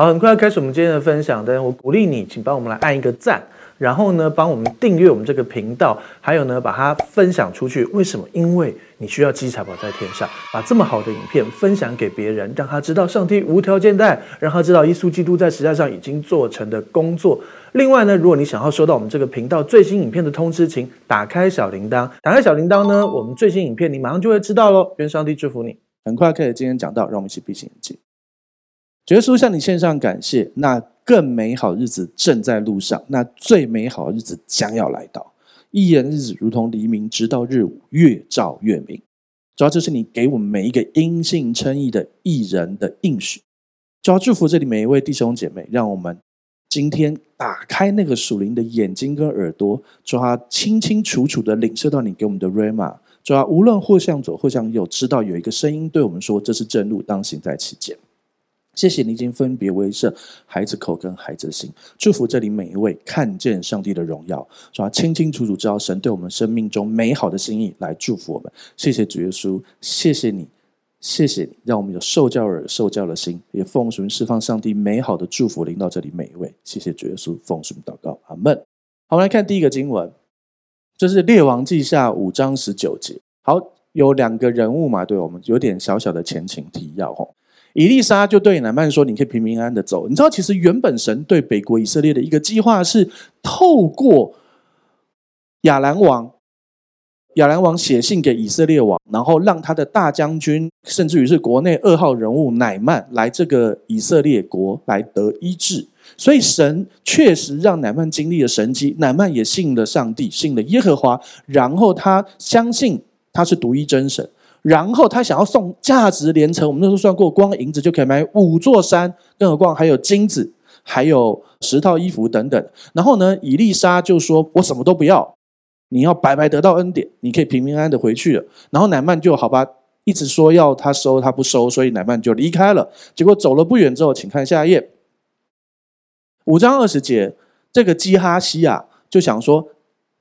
好，很快要开始我们今天的分享，但我鼓励你，请帮我们来按一个赞，然后呢，帮我们订阅我们这个频道，还有呢，把它分享出去。为什么？因为你需要积财宝在天上，把这么好的影片分享给别人，让他知道上帝无条件的爱，让他知道耶稣基督在十字架上已经做成的工作。另外呢，如果你想要收到我们这个频道最新影片的通知，请打开小铃铛。打开小铃铛呢，我们最新影片你马上就会知道喽。愿上帝祝福你。很快开始今天讲到，让我们一起闭上眼睛。耶稣向你献上感谢，那更美好日子正在路上，那最美好的日子将要来到。一人日子如同黎明，直到日午，越照越明。主要这是你给我们每一个音信称义的义人的应许。主要祝福这里每一位弟兄姐妹，让我们今天打开那个属灵的眼睛跟耳朵，主要清清楚楚的领受到你给我们的 Rhema。主要无论或向左或向右，知道有一个声音对我们说：“这是正路，当行在其间。”谢谢你已经分别为圣，孩子口跟孩子心，祝福这里每一位看见上帝的荣耀，主要清清楚楚知道神对我们生命中美好的心意来祝福我们。谢谢主耶稣，谢谢你，谢谢你，让我们有受教耳、受教的心，也奉主释放上帝美好的祝福临到这里每一位。谢谢主耶稣，奉主祷告，阿门。好，我们来看第一个经文，这、就是列王记下五章十九节。好，有两个人物嘛，对我们有点小小的前情提要。以利沙就对乃曼说：“你可以平平安安的走。”你知道，其实原本神对北国以色列的一个计划是透过亚兰王，亚兰王写信给以色列王，然后让他的大将军，甚至于是国内二号人物乃曼来这个以色列国来得医治。所以神确实让乃曼经历了神迹，乃曼也信了上帝，信了耶和华，然后他相信他是独一真神。然后他想要送价值连城，我们那时候算过，光银子就可以买五座山，更何况还有金子，还有十套衣服等等。然后呢，以丽莎就说：“我什么都不要，你要白白得到恩典，你可以平平安安的回去了。”然后乃曼就好吧，一直说要他收，他不收，所以乃曼就离开了。结果走了不远之后，请看下一页，五章二十节，这个基哈西啊，就想说。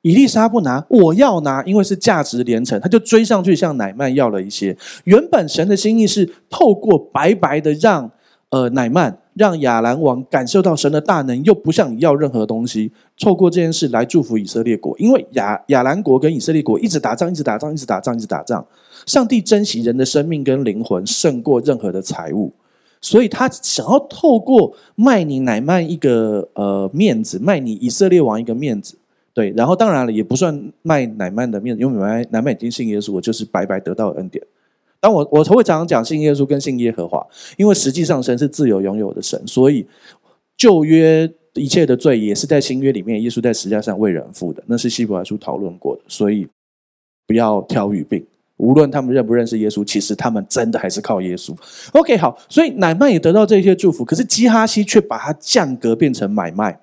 以利沙不拿，我要拿，因为是价值连城，他就追上去向乃曼要了一些。原本神的心意是透过白白的让呃乃曼让亚兰王感受到神的大能，又不向你要任何东西，透过这件事来祝福以色列国。因为亚亚兰国跟以色列国一直打仗，一直打仗，一直打仗，一直打仗。上帝珍惜人的生命跟灵魂胜过任何的财物，所以他想要透过卖你乃曼一个呃面子，卖你以色列王一个面子。对，然后当然了，也不算卖乃曼的面，因为乃縵乃曼已经信耶稣，我就是白白得到恩典。当我我会常常讲信耶稣跟信耶和华，因为实际上神是自由拥有的神，所以旧约一切的罪也是在新约里面，耶稣在十字架上为人付的，那是希伯来书讨论过的，所以不要挑语病。无论他们认不认识耶稣，其实他们真的还是靠耶稣。OK，好，所以乃曼也得到这些祝福，可是基哈西却把它降格变成买卖。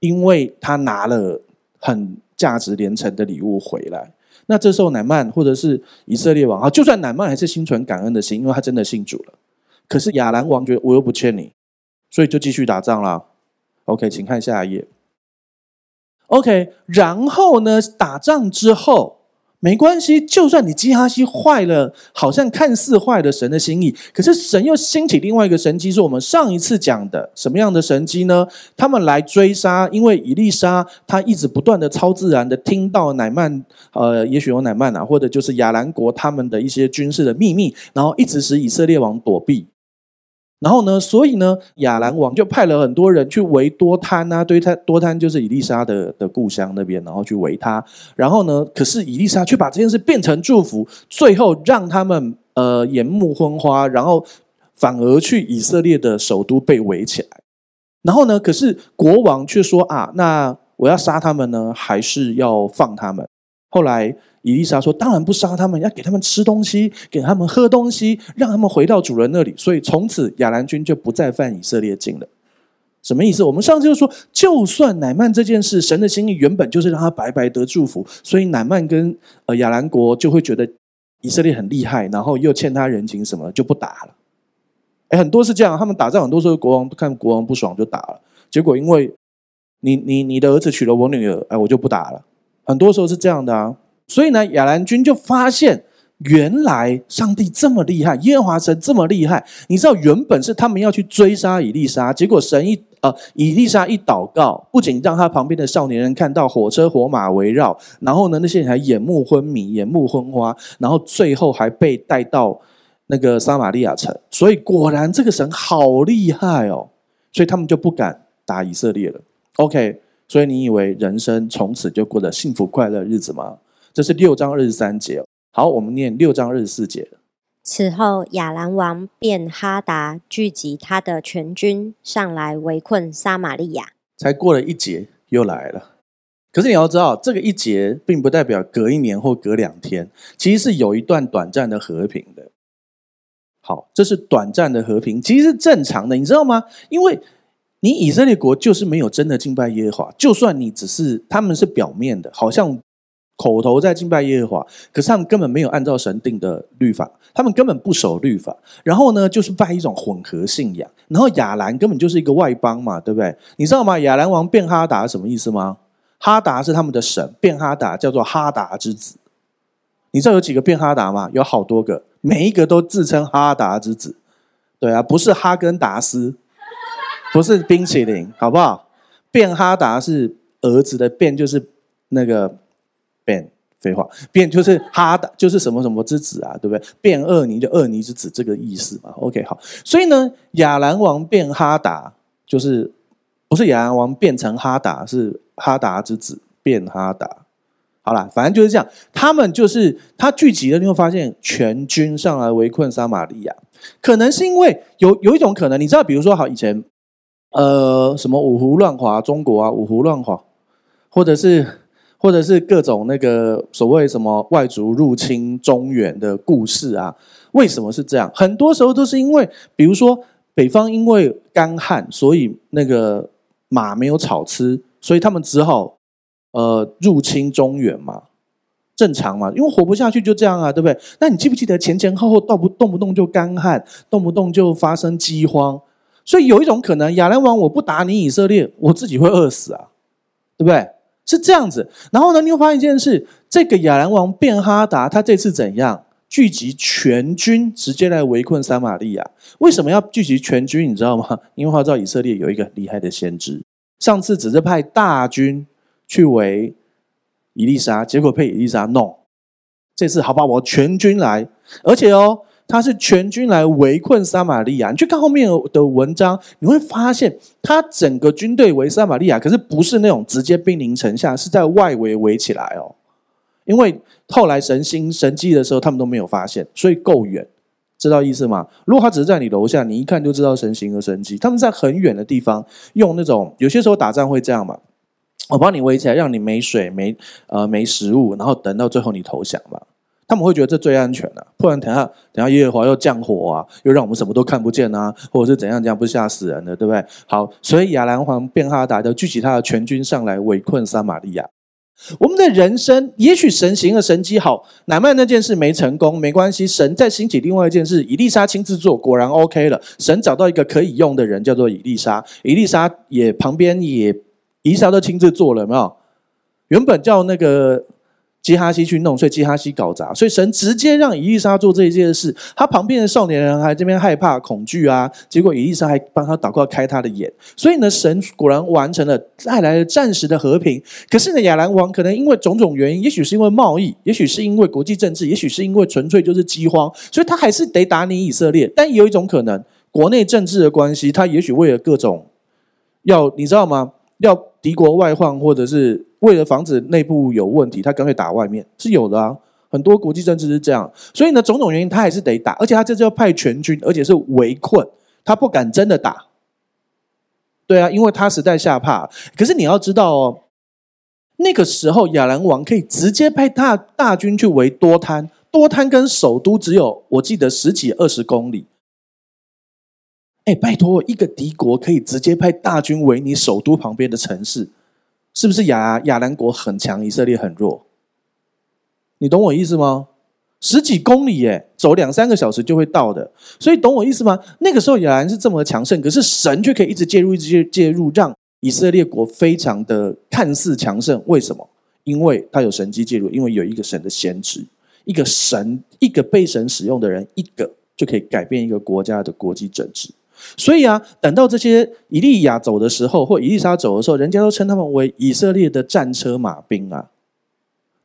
因为他拿了很价值连城的礼物回来，那这时候乃曼或者是以色列王啊，就算乃曼还是心存感恩的心，因为他真的信主了。可是亚兰王觉得我又不欠你，所以就继续打仗了。OK，请看下一页。OK，然后呢，打仗之后。没关系，就算你基哈西坏了，好像看似坏了神的心意，可是神又兴起另外一个神机，是我们上一次讲的什么样的神机呢？他们来追杀，因为以利沙他一直不断的超自然的听到乃曼，呃，也许有乃曼啊，或者就是亚兰国他们的一些军事的秘密，然后一直使以色列王躲避。然后呢，所以呢，亚兰王就派了很多人去围多摊啊，对他多摊就是以利沙的的故乡那边，然后去围他。然后呢，可是以利沙却把这件事变成祝福，最后让他们呃眼目昏花，然后反而去以色列的首都被围起来。然后呢，可是国王却说啊，那我要杀他们呢，还是要放他们？后来。以利沙说：“当然不杀他们，要给他们吃东西，给他们喝东西，让他们回到主人那里。所以从此亚兰军就不再犯以色列境了。什么意思？我们上次就说，就算乃曼这件事，神的心意原本就是让他白白得祝福，所以乃曼跟呃亚兰国就会觉得以色列很厉害，然后又欠他人情什么，就不打了。哎，很多是这样，他们打仗很多时候国王看国王不爽就打了，结果因为你你你的儿子娶了我女儿，哎，我就不打了。很多时候是这样的啊。”所以呢，亚兰军就发现原来上帝这么厉害，耶和华神这么厉害。你知道，原本是他们要去追杀以利沙，结果神一呃，以利沙一祷告，不仅让他旁边的少年人看到火车火马围绕，然后呢，那些人还眼目昏迷、眼目昏花，然后最后还被带到那个撒玛利亚城。所以果然这个神好厉害哦，所以他们就不敢打以色列了。OK，所以你以为人生从此就过得幸福快乐日子吗？这是六章二十三节。好，我们念六章二十四节。此后，亚兰王便哈达聚集他的全军上来围困撒玛利亚。才过了一节，又来了。可是你要知道，这个一节并不代表隔一年或隔两天，其实是有一段短暂的和平的。好，这是短暂的和平，其实是正常的，你知道吗？因为你以色列国就是没有真的敬拜耶和华，就算你只是他们是表面的，好像。口头在敬拜耶和华，可是他们根本没有按照神定的律法，他们根本不守律法。然后呢，就是拜一种混合信仰。然后亚兰根本就是一个外邦嘛，对不对？你知道吗？亚兰王变哈达什么意思吗？哈达是他们的神，变哈达叫做哈达之子。你知道有几个变哈达吗？有好多个，每一个都自称哈达之子。对啊，不是哈根达斯，不是冰淇淋，好不好？变哈达是儿子的变，就是那个。便废话，便就是哈达，就是什么什么之子啊，对不对？变厄尼就厄尼之子这个意思嘛。OK，好，所以呢，亚兰王变哈达就是不是亚兰王变成哈达，是哈达之子变哈达。好了，反正就是这样，他们就是他聚集了，你会发现全军上来围困撒玛利亚，可能是因为有有一种可能，你知道，比如说好以前呃什么五胡乱华中国啊，五胡乱华，或者是。或者是各种那个所谓什么外族入侵中原的故事啊？为什么是这样？很多时候都是因为，比如说北方因为干旱，所以那个马没有草吃，所以他们只好呃入侵中原嘛，正常嘛，因为活不下去就这样啊，对不对？那你记不记得前前后后动不动不动就干旱，动不动就发生饥荒？所以有一种可能，亚兰王我不打你以色列，我自己会饿死啊，对不对？是这样子，然后呢，你会发现一件事：这个亚兰王变哈达，他这次怎样聚集全军，直接来围困撒玛利亚？为什么要聚集全军？你知道吗？因为他知道以色列有一个很厉害的先知，上次只是派大军去围以利沙，结果被以利沙弄。这次好吧，我全军来，而且哦。他是全军来围困撒玛利亚，你去看后面的文章，你会发现他整个军队围撒玛利亚，可是不是那种直接兵临城下，是在外围围起来哦。因为后来神行神迹的时候，他们都没有发现，所以够远，知道意思吗？如果他只是在你楼下，你一看就知道神行和神迹。他们在很远的地方用那种，有些时候打仗会这样嘛，我帮你围起来，让你没水、没呃没食物，然后等到最后你投降嘛。他们会觉得这最安全的，不然等下等下耶和华又降火啊，又让我们什么都看不见啊，或者是怎样这样，不是吓死人的，对不对？好，所以亚兰王便哈达就聚集他的全军上来围困撒玛利亚。我们的人生，也许神行的神迹好，乃曼那件事没成功，没关系，神再兴起另外一件事，以利沙亲自做，果然 OK 了。神找到一个可以用的人，叫做以利沙，以利沙也旁边也以利沙都亲自做了，有没有？原本叫那个。基哈西去弄，所以基哈西搞砸，所以神直接让以利沙做这一件事。他旁边的少年人还这边害怕恐惧啊，结果以利沙还帮他祷告开他的眼。所以呢，神果然完成了，带来了暂时的和平。可是呢，亚兰王可能因为种种原因，也许是因为贸易，也许是因为国际政治，也许是因为纯粹就是饥荒，所以他还是得打你以色列。但也有一种可能，国内政治的关系，他也许为了各种要你知道吗？要敌国外患，或者是。为了防止内部有问题，他干脆打外面是有的啊。很多国际政治是这样，所以呢，种种原因他还是得打，而且他这次要派全军，而且是围困，他不敢真的打。对啊，因为他实在吓怕。可是你要知道哦，那个时候亚兰王可以直接派大大军去围多滩，多滩跟首都只有我记得十几二十公里。哎，拜托，一个敌国可以直接派大军围你首都旁边的城市。是不是亚亚兰国很强，以色列很弱？你懂我意思吗？十几公里耶，走两三个小时就会到的。所以懂我意思吗？那个时候亚兰是这么强盛，可是神却可以一直介入，一直介入，让以色列国非常的看似强盛。为什么？因为他有神机介入，因为有一个神的先知。一个神，一个被神使用的人，一个就可以改变一个国家的国际政治。所以啊，等到这些以利亚走的时候，或以利沙走的时候，人家都称他们为以色列的战车马兵啊，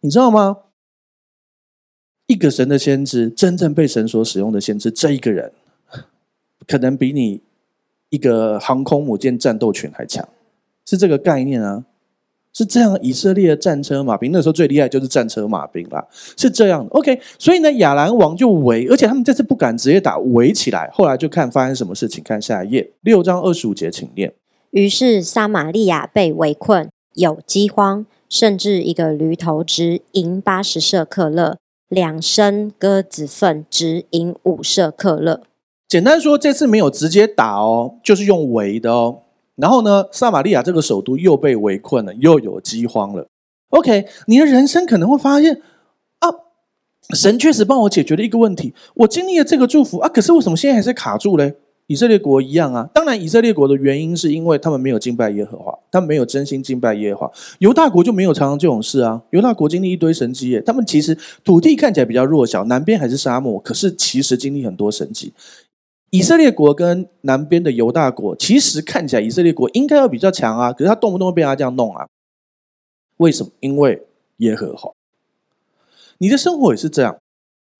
你知道吗？一个神的先知，真正被神所使用的先知，这一个人，可能比你一个航空母舰战斗群还强，是这个概念啊。是这样，以色列的战车马兵那时候最厉害就是战车马兵啦，是这样的。OK，所以呢，亚兰王就围，而且他们这次不敢直接打，围起来。后来就看发生什么事情，看下一页六章二十五节，请念。于是撒玛利亚被围困，有饥荒，甚至一个驴头值银八十舍克勒，两升鸽子粪值银五舍克勒。简单说，这次没有直接打哦，就是用围的哦。然后呢，撒玛利亚这个首都又被围困了，又有饥荒了。OK，你的人生可能会发现啊，神确实帮我解决了一个问题，我经历了这个祝福啊，可是为什么现在还是卡住嘞？以色列国一样啊。当然，以色列国的原因是因为他们没有敬拜耶和华，他们没有真心敬拜耶和华。犹大国就没有常常这种事啊。犹大国经历一堆神迹耶，他们其实土地看起来比较弱小，南边还是沙漠，可是其实经历很多神迹。以色列国跟南边的犹大国，其实看起来以色列国应该要比较强啊，可是他动不动被他这样弄啊？为什么？因为耶和华。你的生活也是这样，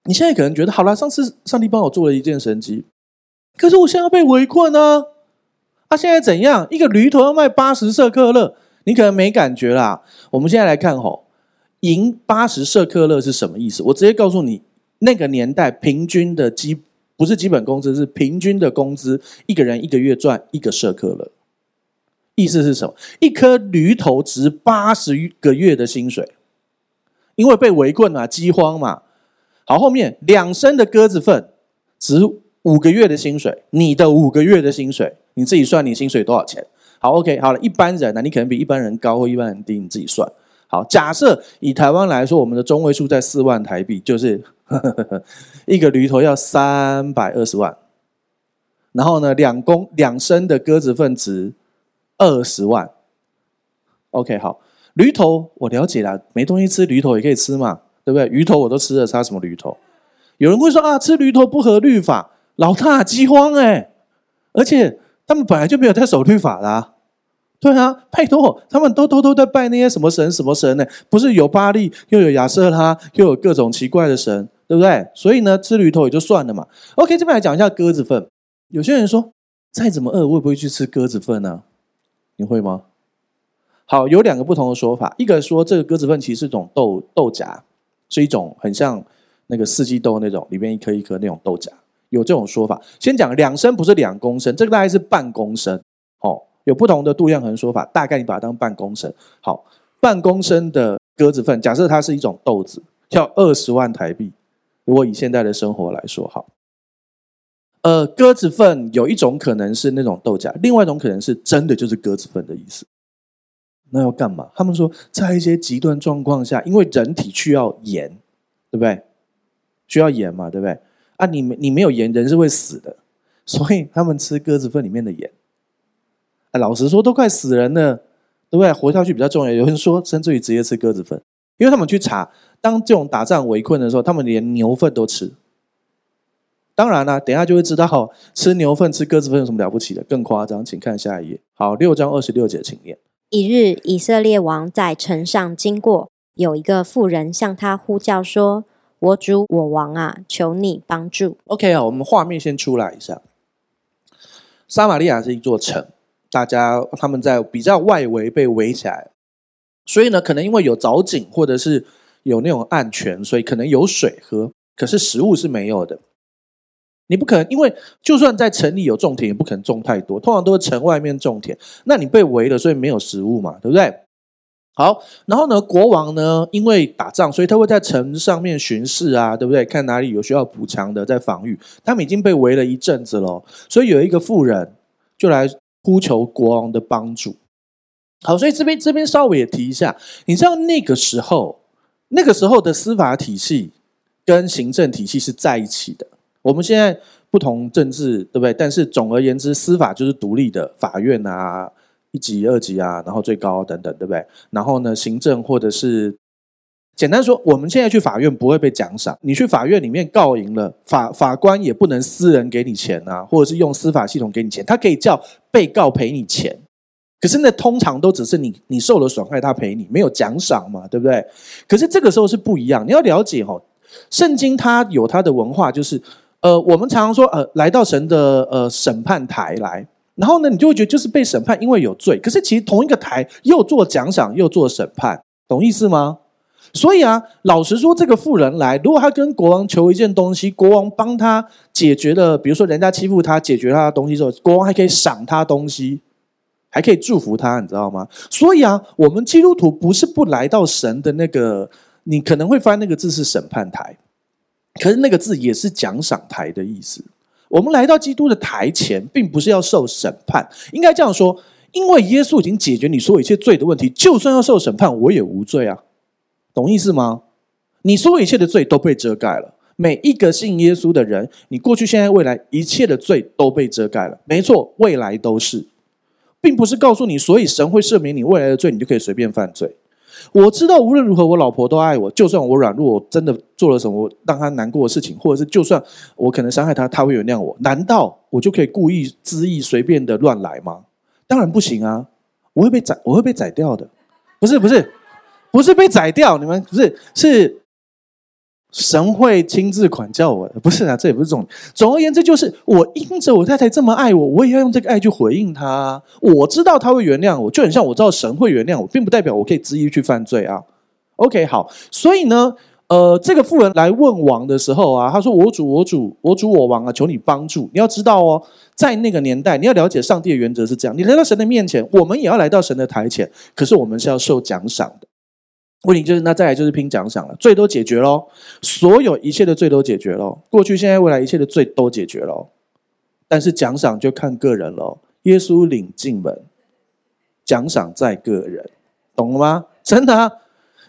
你现在可能觉得好了，上次上帝帮我做了一件神迹，可是我现在要被围困呢？啊，现在怎样？一个驴头要卖八十舍克勒，你可能没感觉啦。我们现在来看吼，赢八十舍克勒是什么意思？我直接告诉你，那个年代平均的基。不是基本工资，是平均的工资，一个人一个月赚一个社科了。意思是什么？一颗驴头值八十个月的薪水，因为被围困嘛，饥荒嘛。好，后面两升的鸽子粪值五个月的薪水，你的五个月的薪水，你自己算，你薪水多少钱？好，OK，好了，一般人呢，你可能比一般人高或一般人低，你自己算。好，假设以台湾来说，我们的中位数在四万台币，就是。一个驴头要三百二十万，然后呢，两公两升的鸽子粪值二十万。OK，好，驴头我了解了，没东西吃，驴头也可以吃嘛，对不对？鱼头我都吃了，差什么驴头？有人会说啊，吃驴头不合律法，老大饥荒哎，而且他们本来就没有在守律法啦。对啊，拜托，他们都偷偷在拜那些什么神什么神呢？不是有巴力，又有亚瑟拉，又有各种奇怪的神。对不对？所以呢，吃驴头也就算了嘛。OK，这边来讲一下鸽子粪。有些人说，再怎么饿，会不会去吃鸽子粪呢？你会吗？好，有两个不同的说法。一个说，这个鸽子粪其实是一种豆豆荚，是一种很像那个四季豆那种里面一颗一颗那种豆荚，有这种说法。先讲两升不是两公升，这个大概是半公升。有不同的度量衡说法，大概你把它当半公升。好，半公升的鸽子粪，假设它是一种豆子，要二十万台币。如果以现在的生活来说，好，呃，鸽子粪有一种可能是那种豆荚，另外一种可能是真的就是鸽子粪的意思。那要干嘛？他们说，在一些极端状况下，因为人体需要盐，对不对？需要盐嘛，对不对？啊，你你没有盐，人是会死的，所以他们吃鸽子粪里面的盐。啊，老实说，都快死人了，对不对？活下去比较重要。有人说，甚至于直接吃鸽子粪。因为他们去查，当这种打仗围困的时候，他们连牛粪都吃。当然啦，等一下就会知道，吃牛粪、吃鸽子粪有什么了不起的？更夸张，请看下一页。好，六章二十六节，请念。一日，以色列王在城上经过，有一个妇人向他呼叫说：“我主我王啊，求你帮助。” OK 啊，我们画面先出来一下。撒玛利亚是一座城，大家他们在比较外围被围起来。所以呢，可能因为有藻井，或者是有那种暗泉，所以可能有水喝，可是食物是没有的。你不可能，因为就算在城里有种田，也不可能种太多，通常都是城外面种田。那你被围了，所以没有食物嘛，对不对？好，然后呢，国王呢，因为打仗，所以他会在城上面巡视啊，对不对？看哪里有需要补强的，在防御。他们已经被围了一阵子了，所以有一个妇人就来呼求国王的帮助。好，所以这边这边稍微也提一下，你知道那个时候，那个时候的司法体系跟行政体系是在一起的。我们现在不同政治，对不对？但是总而言之，司法就是独立的，法院啊，一级、二级啊，然后最高等等，对不对？然后呢，行政或者是简单说，我们现在去法院不会被奖赏。你去法院里面告赢了，法法官也不能私人给你钱啊，或者是用司法系统给你钱，他可以叫被告赔你钱。可是那通常都只是你你受了损害，他赔你，没有奖赏嘛，对不对？可是这个时候是不一样，你要了解哈，圣经它有它的文化，就是呃，我们常常说呃，来到神的呃审判台来，然后呢，你就会觉得就是被审判，因为有罪。可是其实同一个台又做奖赏又做审判，懂意思吗？所以啊，老实说，这个妇人来，如果他跟国王求一件东西，国王帮他解决了，比如说人家欺负他，解决他的东西之后，国王还可以赏他东西，还可以祝福他，你知道吗？所以啊，我们基督徒不是不来到神的那个，你可能会翻那个字是审判台，可是那个字也是奖赏台的意思。我们来到基督的台前，并不是要受审判，应该这样说，因为耶稣已经解决你所有一切罪的问题，就算要受审判，我也无罪啊。懂意思吗？你所有一切的罪都被遮盖了。每一个信耶稣的人，你过去、现在、未来一切的罪都被遮盖了。没错，未来都是，并不是告诉你，所以神会赦免你未来的罪，你就可以随便犯罪。我知道无论如何，我老婆都爱我，就算我软弱，我真的做了什么让她难过的事情，或者是就算我可能伤害她，她会原谅我。难道我就可以故意恣意随便的乱来吗？当然不行啊！我会被宰，我会被宰掉的。不是，不是。不是被宰掉，你们不是，是神会亲自管教我，不是啊，这也不是重点。总而言之，就是我因着我太太这么爱我，我也要用这个爱去回应她。我知道她会原谅我，就很像我知道神会原谅我，并不代表我可以恣意去犯罪啊。OK，好，所以呢，呃，这个妇人来问王的时候啊，他说：“我主，我主，我主，我王啊，求你帮助。你要知道哦，在那个年代，你要了解上帝的原则是这样：你来到神的面前，我们也要来到神的台前，可是我们是要受奖赏的。”问题就是，那再来就是拼奖赏了，罪都解决喽，所有一切的罪都解决喽，过去、现在、未来一切的罪都解决喽，但是奖赏就看个人喽。耶稣领进门，奖赏在个人，懂了吗？真的，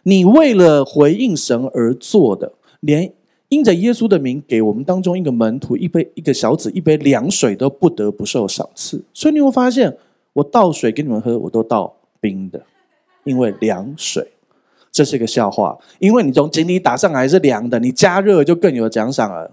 你为了回应神而做的，连因着耶稣的名给我们当中一个门徒一杯一个小子一杯凉水都不得不受赏赐。所以你会发现，我倒水给你们喝，我都倒冰的，因为凉水。这是个笑话，因为你从井里打上来是凉的，你加热就更有奖赏了。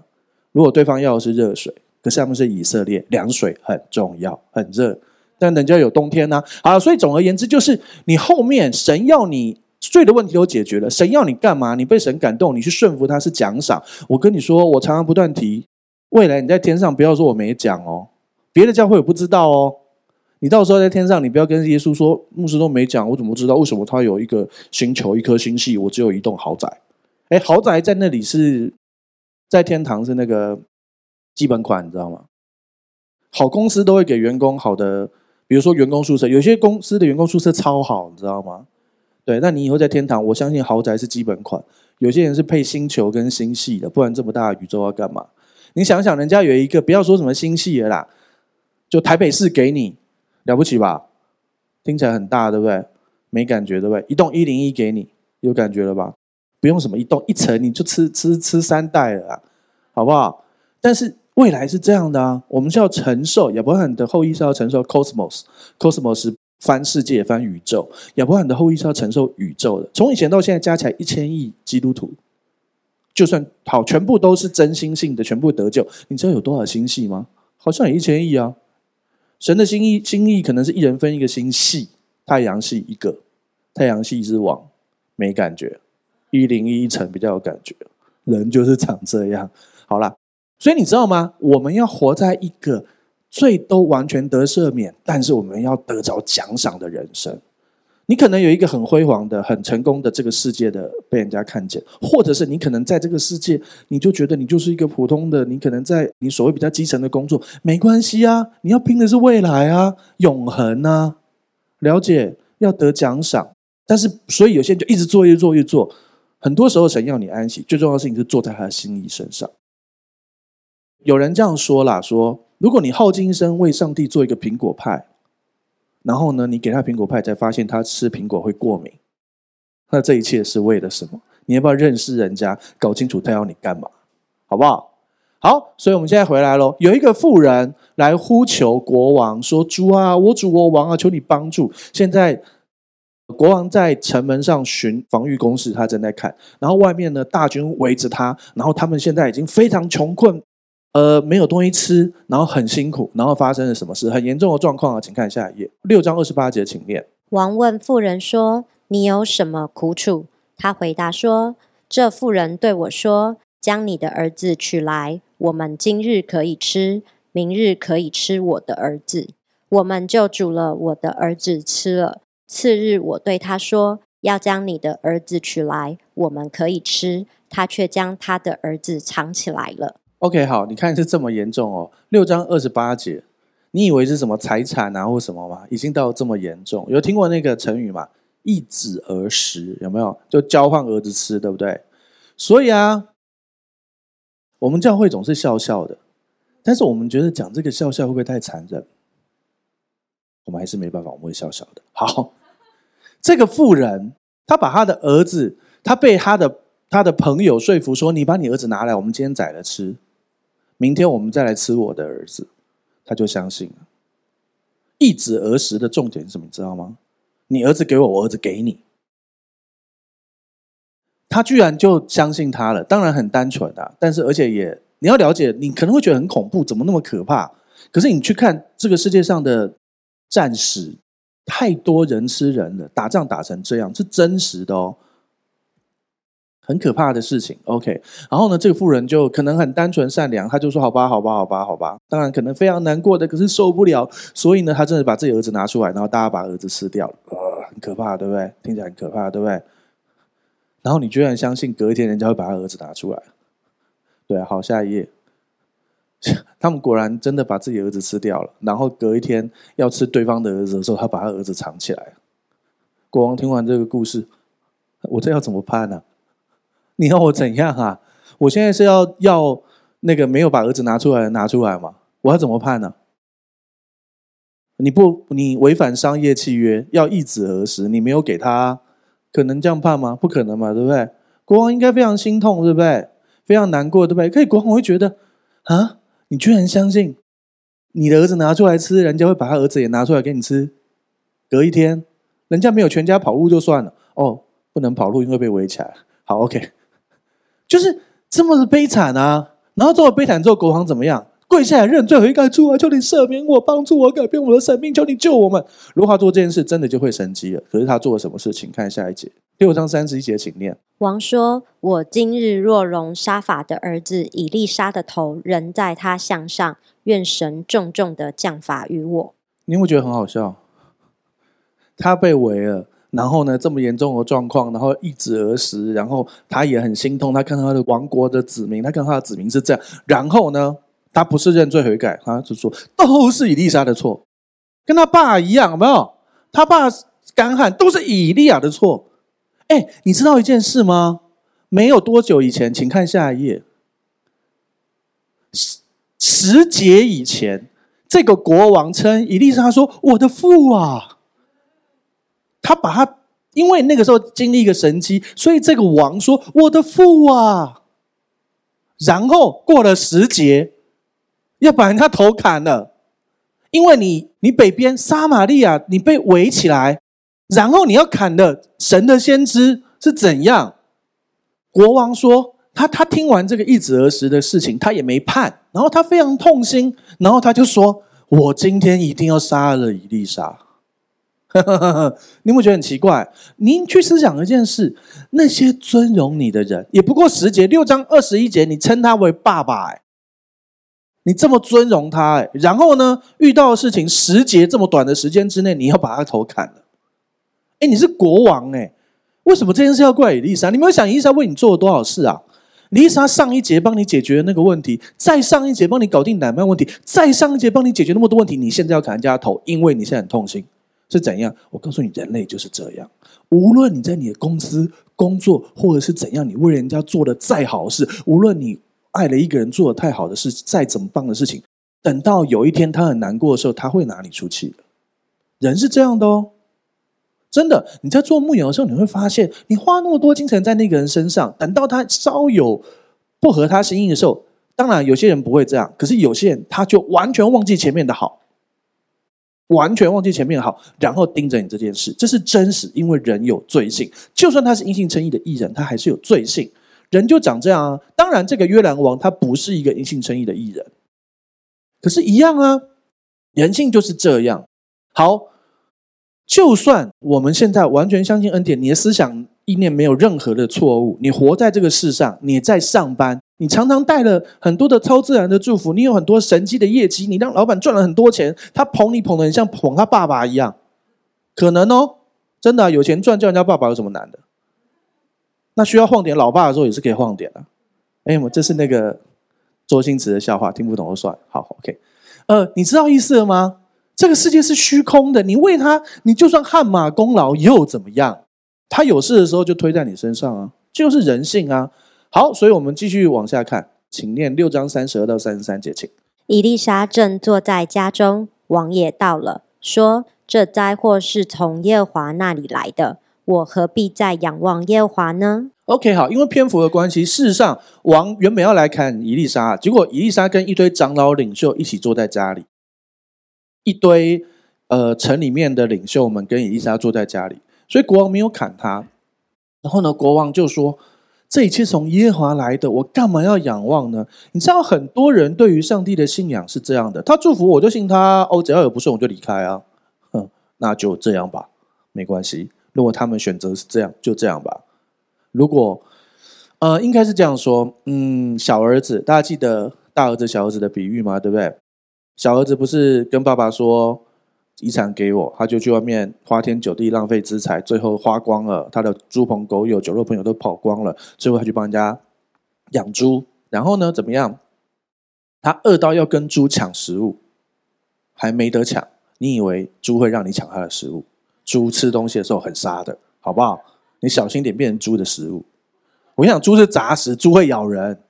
如果对方要的是热水，可是他们是以色列，凉水很重要，很热，但人家有冬天呢、好，所以总而言之，就是你后面神要你罪的问题都解决了，神要你干嘛？你被神感动，你去顺服他是奖赏。我跟你说，我常常不断提，未来你在天上不要说我没讲哦，别的教会我不知道哦。你到时候在天上，你不要跟耶稣说，牧师都没讲，我怎么知道为什么他有一个星球、一颗星系，我只有一栋豪宅？哎，豪宅在那里是在天堂是那个基本款，你知道吗？好公司都会给员工好的，比如说员工宿舍，有些公司的员工宿舍超好，你知道吗？对，那你以后在天堂，我相信豪宅是基本款。有些人是配星球跟星系的，不然这么大的宇宙要干嘛？你想想，人家有一个不要说什么星系了啦，就台北市给你。了不起吧？听起来很大，对不对？没感觉，对不对？一栋一零一给你，有感觉了吧？不用什么一栋一层，你就吃吃吃三代了，好不好？但是未来是这样的啊，我们是要承受亚伯拉罕的后裔是要承受 cosmos，cosmos 翻世界翻宇宙，亚伯拉罕的后裔是要承受宇宙的。从以前到现在加起来一千亿基督徒，就算好全部都是真心信的，全部得救，你知道有多少星系吗？好像有一千亿啊。神的心意，心意可能是一人分一个星系，太阳系一个，太阳系之王没感觉，一零一层比较有感觉，人就是长这样。好啦，所以你知道吗？我们要活在一个最都完全得赦免，但是我们要得着奖赏的人生。你可能有一个很辉煌的、很成功的这个世界的被人家看见，或者是你可能在这个世界，你就觉得你就是一个普通的，你可能在你所谓比较基层的工作，没关系啊，你要拼的是未来啊，永恒啊，了解要得奖赏，但是所以有些人就一直做，一直做，一直做，很多时候神要你安息，最重要的事情是做在他的心意身上。有人这样说啦，说如果你耗尽一生为上帝做一个苹果派。然后呢，你给他苹果派，才发现他吃苹果会过敏。那这一切是为了什么？你要不要认识人家，搞清楚他要你干嘛，好不好？好，所以我们现在回来喽。有一个妇人来呼求国王说：“主啊，我主我王啊，求你帮助。”现在国王在城门上巡防御工事，他正在看。然后外面呢，大军围着他，然后他们现在已经非常穷困，呃，没有东西吃，然后很辛苦。然后发生了什么事？很严重的状况啊，请看下一页，六章二十八节，请念。王问妇人说：“你有什么苦楚？”他回答说：“这妇人对我说，将你的儿子取来，我们今日可以吃，明日可以吃我的儿子。我们就煮了我的儿子吃了。次日，我对他说，要将你的儿子取来，我们可以吃。他却将他的儿子藏起来了。” OK，好，你看是这么严重哦。六章二十八节，你以为是什么财产啊，或什么吗？已经到这么严重。有听过那个成语吗？易子而食，有没有？就交换儿子吃，对不对？所以啊，我们教会总是笑笑的，但是我们觉得讲这个笑笑会不会太残忍？我们还是没办法，我们会笑笑的。好，这个妇人，他把他的儿子，他被他的他的朋友说服说：“你把你儿子拿来，我们今天宰了吃，明天我们再来吃我的儿子。”他就相信了。易子而食的重点是什么？你知道吗？你儿子给我，我儿子给你。他居然就相信他了，当然很单纯啊，但是而且也你要了解，你可能会觉得很恐怖，怎么那么可怕？可是你去看这个世界上的战史，太多人吃人了，打仗打成这样，是真实的哦。很可怕的事情，OK。然后呢，这个妇人就可能很单纯善良，他就说：“好吧，好吧，好吧，好吧。”当然可能非常难过的，可是受不了，所以呢，他真的把自己儿子拿出来，然后大家把儿子吃掉了，呃，很可怕，对不对？听起来很可怕，对不对？然后你居然相信隔一天人家会把他儿子拿出来？对，好，下一页。他们果然真的把自己儿子吃掉了，然后隔一天要吃对方的儿子的时候，他把他儿子藏起来。国王听完这个故事，我这要怎么判呢？你要我怎样啊？我现在是要要那个没有把儿子拿出来拿出来吗？我要怎么判呢？你不，你违反商业契约，要一子而食，你没有给他，可能这样判吗？不可能嘛，对不对？国王应该非常心痛，对不对？非常难过，对不对？可以，国王会觉得啊，你居然相信你的儿子拿出来吃，人家会把他儿子也拿出来给你吃。隔一天，人家没有全家跑路就算了，哦，不能跑路，因为被围起来。好，OK。就是这么的悲惨啊！然后做了悲惨之后，国王怎么样？跪下来认罪悔改，主啊，求你赦免我，帮助我改变我的生命，求你救我们。如果他做这件事，真的就会神迹了。可是他做了什么事情？看下一节，六章三十一节，请念。王说：“我今日若容沙法的儿子以利沙的头仍在他项上，愿神重重的降罚于我。”你会觉得很好笑？他被围了。然后呢，这么严重的状况，然后一子而食，然后他也很心痛。他看到他的王国的子民，他看到他的子民是这样。然后呢，他不是认罪悔改，他就说都是以利沙的错，跟他爸一样，有没有？他爸干旱都是以利亚的错。哎，你知道一件事吗？没有多久以前，请看下一页，十十节以前，这个国王称以利沙说：“我的父啊。”他把他，因为那个时候经历一个神迹，所以这个王说：“我的父啊！”然后过了十节，要把人家头砍了，因为你你北边撒玛利亚你被围起来，然后你要砍的神的先知是怎样？国王说他他听完这个易子而食的事情，他也没判，然后他非常痛心，然后他就说：“我今天一定要杀了伊丽莎。” 你有没有觉得很奇怪？您去思想一件事：那些尊荣你的人，也不过十节六章二十一节，你称他为爸爸，哎，你这么尊荣他，哎，然后呢，遇到的事情十节这么短的时间之内，你要把他头砍了，哎，你是国王，哎，为什么这件事要怪以利沙？你没有想以利沙为你做了多少事啊？以利沙上一节帮你解决那个问题，再上一节帮你搞定奶妈问题，再上一节帮你解决那么多问题，你现在要砍人家头，因为你现在很痛心。是怎样？我告诉你，人类就是这样。无论你在你的公司工作，或者是怎样，你为人家做的再好事，无论你爱了一个人做的太好的事，再怎么棒的事情，等到有一天他很难过的时候，他会拿你出气的。人是这样的哦，真的。你在做牧养的时候，你会发现，你花那么多精神在那个人身上，等到他稍有不合他心意的时候，当然有些人不会这样，可是有些人他就完全忘记前面的好。完全忘记前面好，然后盯着你这件事，这是真实，因为人有罪性。就算他是因性称义的艺人，他还是有罪性。人就长这样啊。当然，这个约兰王他不是一个因性称义的艺人，可是，一样啊，人性就是这样。好，就算我们现在完全相信恩典，你的思想意念没有任何的错误，你活在这个世上，你在上班。你常常带了很多的超自然的祝福，你有很多神迹的业绩，你让老板赚了很多钱，他捧你捧得很像捧他爸爸一样，可能哦，真的、有钱赚叫人家爸爸有什么难的？那需要晃点老爸的时候也是可以晃点的、啊。哎，我这是那个周星驰的笑话，听不懂就算。好，OK，呃，你知道意思了吗？这个世界是虚空的，你为他，你就算汗马功劳又怎么样？他有事的时候就推在你身上啊，就是人性啊。好，所以我们继续往下看，请念六章三十二到三十三节，请。伊丽莎正坐在家中，王也到了，说：“这灾祸是从耶和华那里来的，我何必再仰望耶和华呢？”OK，好，因为篇幅的关系，事实上王原本要来砍伊丽莎，结果伊丽莎跟一堆长老领袖一起坐在家里，一堆呃城里面的领袖们跟伊丽莎坐在家里，所以国王没有砍他。然后呢，国王就说。这一切从耶和华来的，我干嘛要仰望呢？你知道很多人对于上帝的信仰是这样的，他祝福我就信他，哦，只要有不顺我就离开啊，哼，那就这样吧，没关系。如果他们选择是这样，就这样吧。如果，呃，应该是这样说，嗯，小儿子，大家记得大儿子小儿子的比喻吗？对不对？小儿子不是跟爸爸说，遗产给我，他就去外面花天酒地，浪费资财，最后花光了。他的猪朋狗友、酒肉朋友都跑光了，最后他去帮人家养猪，然后呢，怎么样？他饿到要跟猪抢食物，还没得抢。你以为猪会让你抢他的食物？猪吃东西的时候很杀的，好不好？你小心点，变成猪的食物。我跟你讲，猪是杂食，猪会咬人，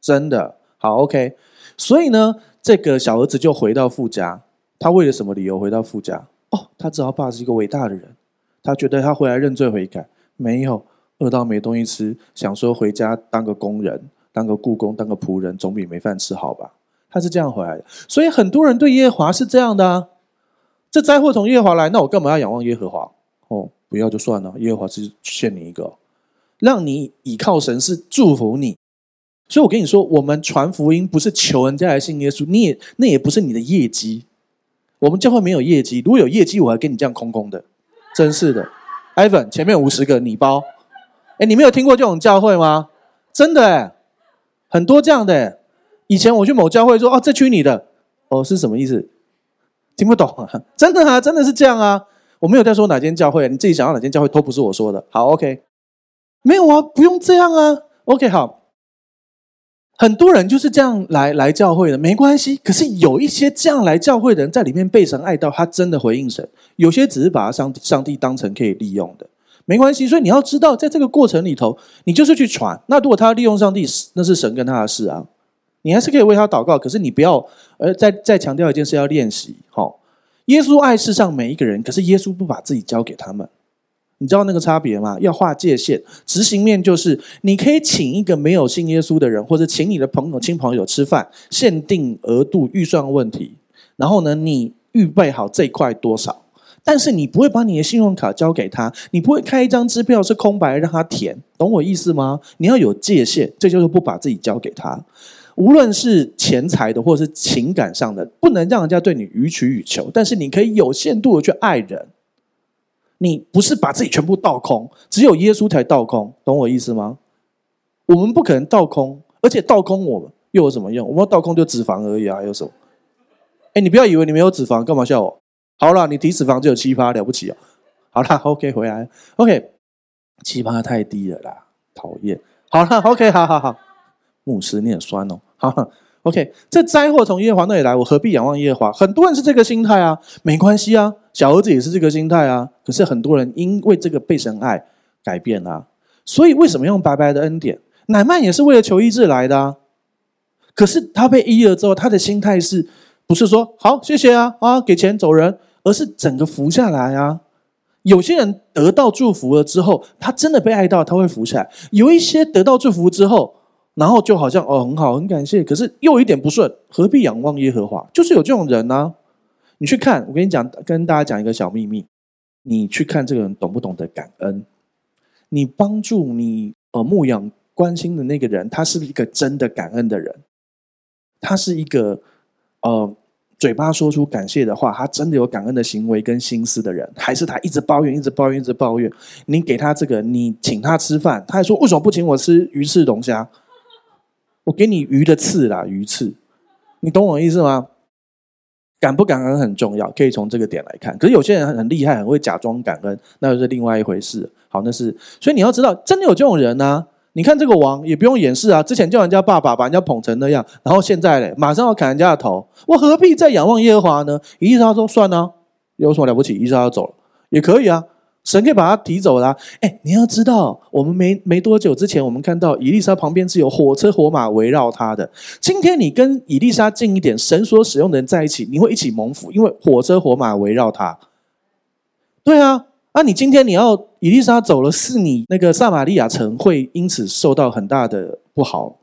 真的。好，OK。所以呢，这个小儿子就回到父家。他为了什么理由回到父家？哦，他知道爸是一个伟大的人，他觉得他回来认罪悔改，没有饿到没东西吃，想说回家当个工人，当个雇工，当个仆人，总比没饭吃好吧？他是这样回来的。所以很多人对耶和华是这样的啊，这灾祸从耶和华来，那我干嘛要仰望耶和华？哦，不要就算了，耶和华是欠你一个，让你倚靠神是祝福你。所以我跟你说，我们传福音不是求人家来信耶稣，你也那也不是你的业绩。我们教会没有业绩，如果有业绩，我还跟你这样空空的，真是的。Ivan，前面五十个你包，哎，你没有听过这种教会吗？真的哎，很多这样的。以前我去某教会说，哦，这区你的，哦，是什么意思？听不懂啊？真的啊，真的是这样啊。我没有在说哪间教会，你自己想要哪间教会都不是我说的。好，OK，没有啊，不用这样啊。OK，好。很多人就是这样来来教会的，没关系。可是有一些这样来教会的人，在里面被神爱到，他真的回应神；有些只是把他上上帝当成可以利用的，没关系。所以你要知道，在这个过程里头，你就是去传。那如果他利用上帝，那是神跟他的事啊。你还是可以为他祷告，可是你不要呃再再强调一件事，要练习。好，耶稣爱世上每一个人，可是耶稣不把自己交给他们。你知道那个差别吗？要划界限，执行面就是你可以请一个没有信耶稣的人，或者请你的朋友、亲朋友吃饭，限定额度、预算问题。然后呢，你预备好这块多少，但是你不会把你的信用卡交给他，你不会开一张支票是空白让他填，懂我意思吗？你要有界限，这就是不把自己交给他。无论是钱财的，或者是情感上的，不能让人家对你予取予求，但是你可以有限度的去爱人。你不是把自己全部倒空，只有耶稣才倒空，懂我意思吗？我们不可能倒空，而且倒空我们又有什么用？我们倒空就脂肪而已啊，有什么？哎，你不要以为你没有脂肪，干嘛笑我？好了，你提脂肪就有七趴，了不起哦。好了，OK，回来，OK，七趴太低了啦，讨厌。好了，OK，好好好，牧师你很酸哦，好。OK，这灾祸从耶和华那里来，我何必仰望耶和华？很多人是这个心态啊，没关系啊，小儿子也是这个心态啊。可是很多人因为这个被神爱改变了啊，所以为什么用白白的恩典？乃曼也是为了求医治来的啊。可是他被医了之后，他的心态是不是说好谢谢啊啊给钱走人，而是整个服下来啊。有些人得到祝福了之后，他真的被爱到，他会服下来；有一些得到祝福之后。然后就好像哦很好很感谢，可是又一点不顺，何必仰望耶和华？就是有这种人呢、你去看，我跟你讲，跟大家讲一个小秘密，你去看这个人懂不懂得感恩？你帮助你呃牧养关心的那个人，他是不是一个真的感恩的人？他是一个呃嘴巴说出感谢的话，他真的有感恩的行为跟心思的人，还是他一直抱怨、一直抱怨、一直抱怨？你给他这个，你请他吃饭，他还说为什么不请我吃鱼翅龙虾？我给你鱼的刺啦，鱼刺，你懂我意思吗？感不感恩很重要，可以从这个点来看。可是有些人很厉害，很会假装感恩，那就是另外一回事。好，那是所以你要知道，真的有这种人呢、啊。你看这个王也不用掩饰啊，之前叫人家爸爸，把人家捧成那样，然后现在嘞，马上要砍人家的头，我何必再仰望耶和华呢？以利沙说算啊，有什么了不起？以利沙要走了也可以啊。神可以把他提走啦。哎，你要知道，我们没没多久之前，我们看到以利沙旁边是有火车火马围绕他的。今天你跟以利沙近一点，神所使用的人在一起，你会一起蒙福，因为火车火马围绕他。对啊，那你今天你要以利沙走了，是你那个撒玛利亚城会因此受到很大的不好。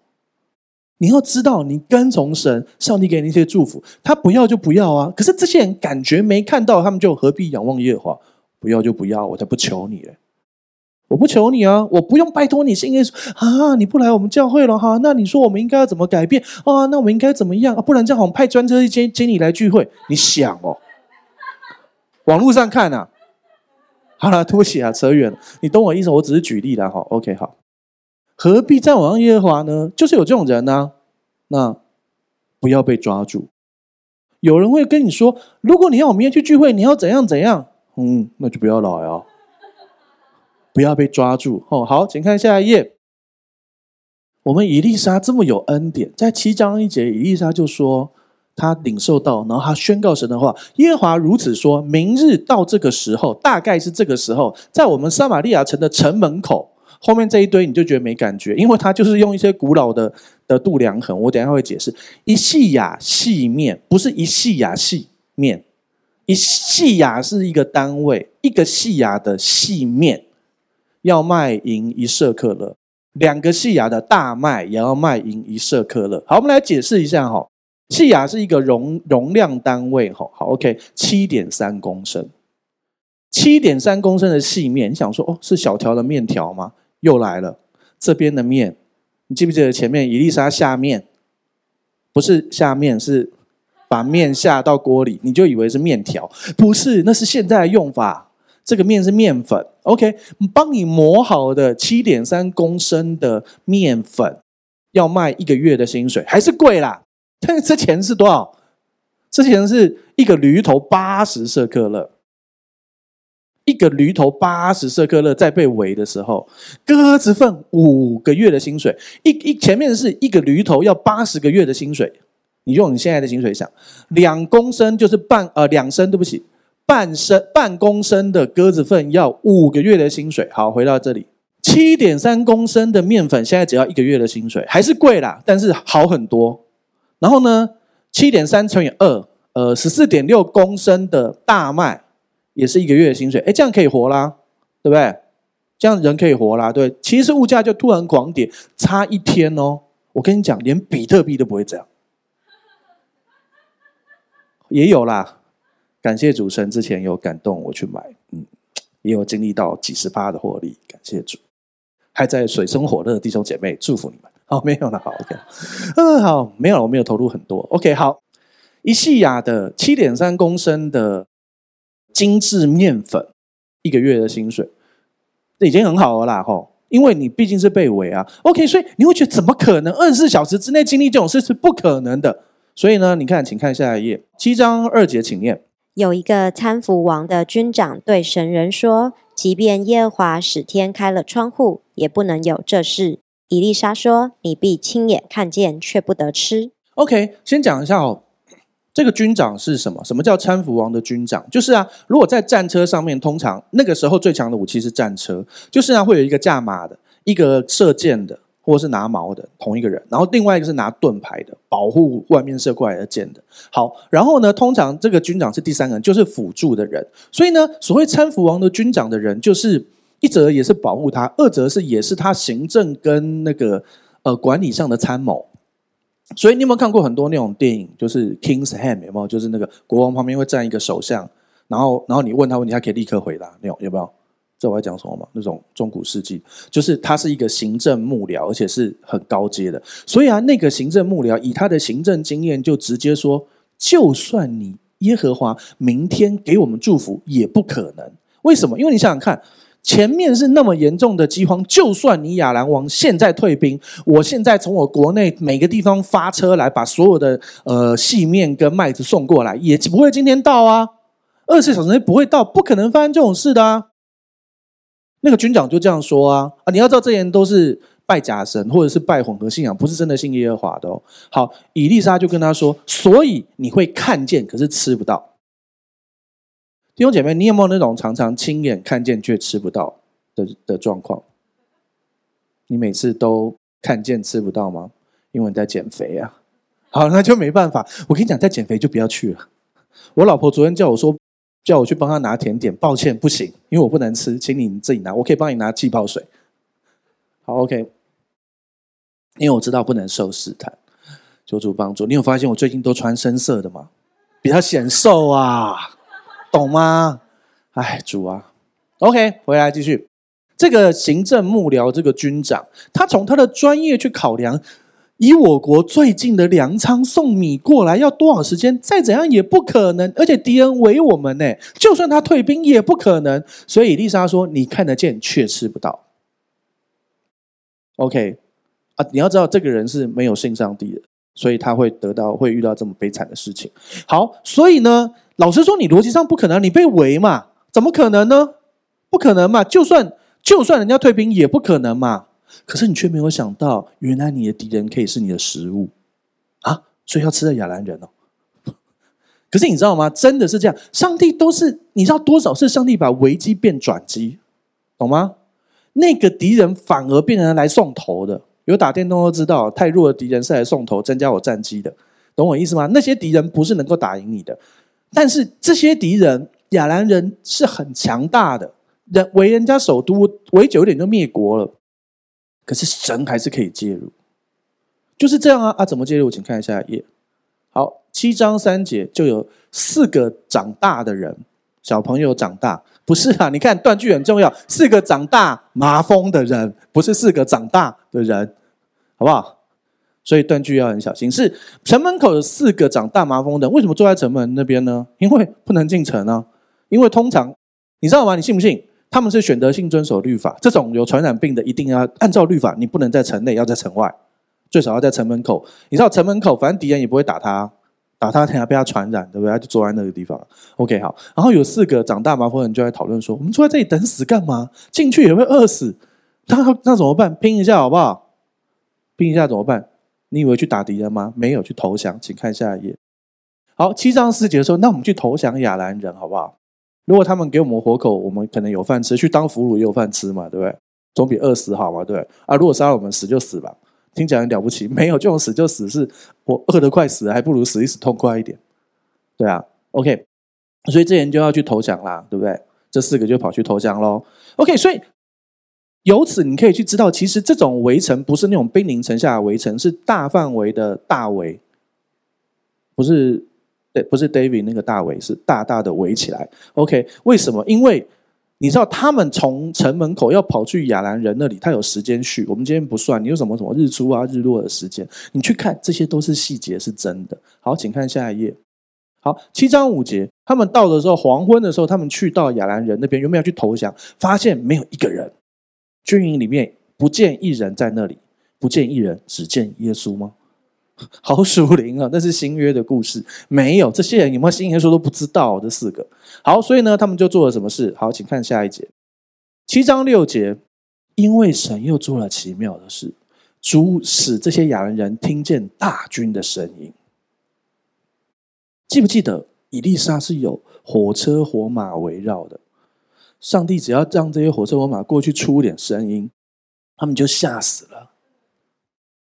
你要知道，你跟从神，上帝给你一些祝福，他不要就不要啊。可是这些人感觉没看到，他们就何必仰望耶和华？不要就不要，我才不求你嘞！我不求你啊，我不用拜托你，信耶稣啊！你不来我们教会了哈？那你说我们应该要怎么改变啊？那我们应该怎么样啊？不然这样，我们派专车去接接你来聚会。你想哦，网络上看啊，好了，对不起啊，扯远了。你懂我意思？我只是举例了哈。OK，好，何必再往上耶和华呢？就是有这种人呢、啊，那不要被抓住。有人会跟你说，如果你要我明天去聚会，你要怎样怎样？嗯，那就不要来啊！不要被抓住哦。好，请看下一页。我们以利沙这么有恩典，在七章一节，以利沙就说他领受到，然后他宣告神的话：耶和华如此说，明日到这个时候，大概是这个时候，在我们撒玛利亚城的城门口后面这一堆，你就觉得没感觉，因为他就是用一些古老的的度量衡。我等下会解释，一细亚细面，不是一细亚细面。一细亚是一个单位，一个细亚的细面要卖银一舍克勒，两个细亚的大麦也要卖银一舍克勒。好，我们来解释一下哈，细亚是一个容容量单位哈。好，OK，七点三公升，七点三公升的细面，你想说哦，是小条的面条吗？又来了，这边的面，你记不记得前面伊丽莎下面，不是下面是。把面下到锅里，你就以为是面条，不是，那是现在的用法。这个面是面粉，OK，帮你磨好的七点三公升的面粉，要卖一个月的薪水，还是贵啦。但是这钱是多少？这钱是一个驴头八十舍克勒，一个驴头八十舍克勒，在被围的时候，鸽子粪五个月的薪水，一一前面是一个驴头要八十个月的薪水。你用你现在的薪水想，两公升就是半呃两升，对不起，半升半公升的鸽子粪要五个月的薪水。好，回到这里，七点三公升的面粉现在只要一个月的薪水，还是贵啦，但是好很多。然后呢，七点三乘以二，呃，十四点六公升的大麦也是一个月的薪水。哎，这样可以活啦，对不对？这样人可以活啦，对。其实物价就突然狂跌，差一天哦。我跟你讲，连比特币都不会这样。也有啦，感谢主神之前有感动我去买，嗯，也有经历到几十趴的获利，感谢主，还在水深火热的弟兄姐妹，祝福你们。好，没有了，好，OK，嗯，好，没有了，我没有投入很多，OK，好，一细亚的七点三公升的精致面粉，一个月的薪水，这已经很好了啦，吼，因为你毕竟是被围啊，OK，所以你会觉得怎么可能？二十四小时之内经历这种事是不可能的。所以呢，你看，请看下一页，七章二节，请念。有一个参服王的军长对神人说：“即便耶和华使天开了窗户，也不能有这事。”以利沙说：“你必亲眼看见，却不得吃。” OK，先讲一下哦，这个军长是什么？什么叫参服王的军长？就是啊，如果在战车上面，通常那个时候最强的武器是战车，就是啊，会有一个驾马的，一个射箭的。或是拿矛的同一个人，然后另外一个是拿盾牌的，保护外面射过来的箭的。好，然后呢，通常这个军长是第三个人，就是辅助的人。所以呢，所谓参服王的军长的人，就是一则也是保护他，二则是也是他行政跟那个呃管理上的参谋。所以你有没有看过很多那种电影，就是 King's Hand 有没有？就是那个国王旁边会站一个首相，然后然后你问他问题，他可以立刻回答，那种有没有？这我要讲什么嘛？那种中古世纪，就是他是一个行政幕僚，而且是很高阶的。所以啊，那个行政幕僚以他的行政经验，就直接说：就算你耶和华明天给我们祝福，也不可能。为什么？因为你想想看，前面是那么严重的饥荒，就算你亚兰王现在退兵，我现在从我国内每个地方发车来，把所有的呃细面跟麦子送过来，也不会今天到啊，二十四小时内不会到，不可能发生这种事的啊。那个军长就这样说啊啊！你要知道，这些人都是拜假神或者是拜混合信仰，不是真的信耶和华的哦。好，以利沙就跟他说：“所以你会看见，可是吃不到。”弟兄姐妹，你有没有那种常常亲眼看见却吃不到的的状况？你每次都看见吃不到吗？因为你在减肥啊。好，那就没办法。我跟你讲，在减肥就不要去了。我老婆昨天叫我说。叫我去帮他拿甜点，抱歉，不行，因为我不能吃，请你自己拿。我可以帮你拿气泡水。好，OK。因为我知道不能受试探，求主帮助。你有发现我最近都穿深色的吗？比较显瘦啊，懂吗？哎，主啊，OK，回来继续。这个行政幕僚，这个军长，他从他的专业去考量。以我国最近的粮仓送米过来要多少时间？再怎样也不可能，而且敌人围我们呢，就算他退兵也不可能。所以丽莎说：“你看得见，却吃不到。” OK，啊，你要知道这个人是没有信上帝的，所以他会得到会遇到这么悲惨的事情。好，所以呢，老实说，你逻辑上不可能，你被围嘛，怎么可能呢？不可能嘛，就算就算人家退兵也不可能嘛。可是你却没有想到，原来你的敌人可以是你的食物啊！所以要吃的亚兰人哦。可是你知道吗？真的是这样，上帝都是你知道多少次上帝把危机变转机，懂吗？那个敌人反而变成来送头的。有打电动都知道，太弱的敌人是来送头，增加我战机的，懂我意思吗？那些敌人不是能够打赢你的，但是这些敌人亚兰人是很强大的，人围人家首都围久一点就灭国了。可是神还是可以介入，就是这样啊啊！怎么介入？请看一下页。好，七章三节就有四个长大的人，小朋友长大，不是啊？你看断句很重要，四个长大麻风的人，不是四个长大的人，好不好？所以断句要很小心。是城门口有四个长大麻风的，为什么坐在城门那边呢？因为不能进城啊。因为通常你知道吗？你信不信？他们是选择性遵守律法，这种有传染病的一定要按照律法，你不能在城内，要在城外，最少要在城门口。你知道城门口，反正敌人也不会打他，打他，等下被他传染，对不对？他就坐在那个地方。OK，好。然后有四个长大麻风人就在讨论说：“我们坐在这里等死干嘛？进去也会饿死，那那怎么办？拼一下好不好？拼一下怎么办？你以为去打敌人吗？没有，去投降。请看下一页。好，七章四节说：那我们去投降亚兰人，好不好？”如果他们给我们活口，我们可能有饭吃；去当俘虏也有饭吃嘛，对不对？总比饿死好嘛，对不对？啊，如果杀了我们，死就死吧，听起来很了不起。没有这种死就死，是我饿得快死，还不如死一死痛快一点。对啊，OK，所以这人就要去投降啦，对不对？这四个就跑去投降喽。OK，所以由此你可以去知道，其实这种围城不是那种兵临城下的围城，是大范围的大围，不是。不是 David 那个大围，是大大的围起来。OK，为什么？因为你知道，他们从城门口要跑去亚兰人那里，他有时间序。我们今天不算，你有什么什么日出啊、日落的时间，你去看，这些都是细节，是真的。好，请看下一页。好，七章五节，他们到的时候，黄昏的时候，他们去到亚兰人那边，有没有去投降？发现没有一个人，军营里面不见一人在那里，不见一人，只见耶稣吗？好属灵啊！那是新约的故事，没有这些人有没有新约说都不知道这四个。好，所以呢，他们就做了什么事？好，请看下一节，七章六节，因为神又做了奇妙的事，主使这些亚兰人听见大军的声音。记不记得以利沙是有火车火马围绕的？上帝只要让这些火车火马过去出点声音，他们就吓死了。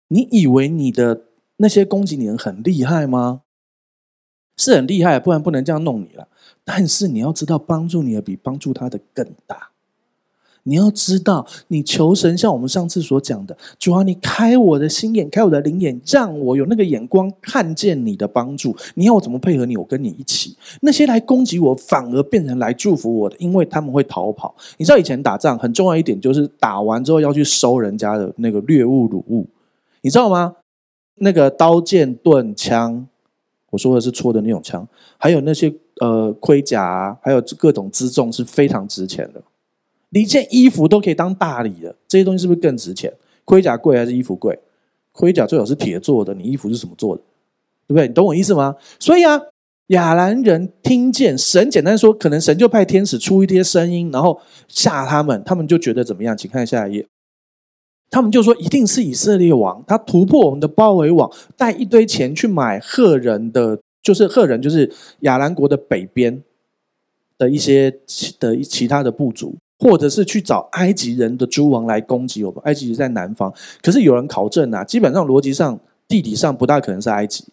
你以为你的？那些攻击你的人很厉害吗？是很厉害，不然不能这样弄你了。但是你要知道，帮助你的比帮助他的更大。你要知道，你求神像我们上次所讲的，主啊，你开我的心眼，开我的灵眼，让我有那个眼光看见你的帮助。你要我怎么配合你？我跟你一起。那些来攻击我，反而变成来祝福我的，因为他们会逃跑。你知道以前打仗很重要一点，就是打完之后要去收人家的那个掠物掳物，你知道吗？那个刀剑盾枪，我说的是戳的那种枪，还有那些呃盔甲，还有各种辎重是非常值钱的。一件衣服都可以当大礼的，这些东西是不是更值钱？盔甲贵还是衣服贵？盔甲最好是铁做的，你衣服是什么做的？对不对？你懂我意思吗？所以啊，亚兰人听见神简单说，可能神就派天使出一些声音，然后吓他们，他们就觉得怎么样？请看下一页，他们就说一定是以色列王，他突破我们的包围网，带一堆钱去买赫人的，就是赫人就是亚兰国的北边的一些其的其他的部族。或者是去找埃及人的诸王来攻击我们。埃及在南方，可是有人考证啊，基本上逻辑上、地理上不大可能是埃及。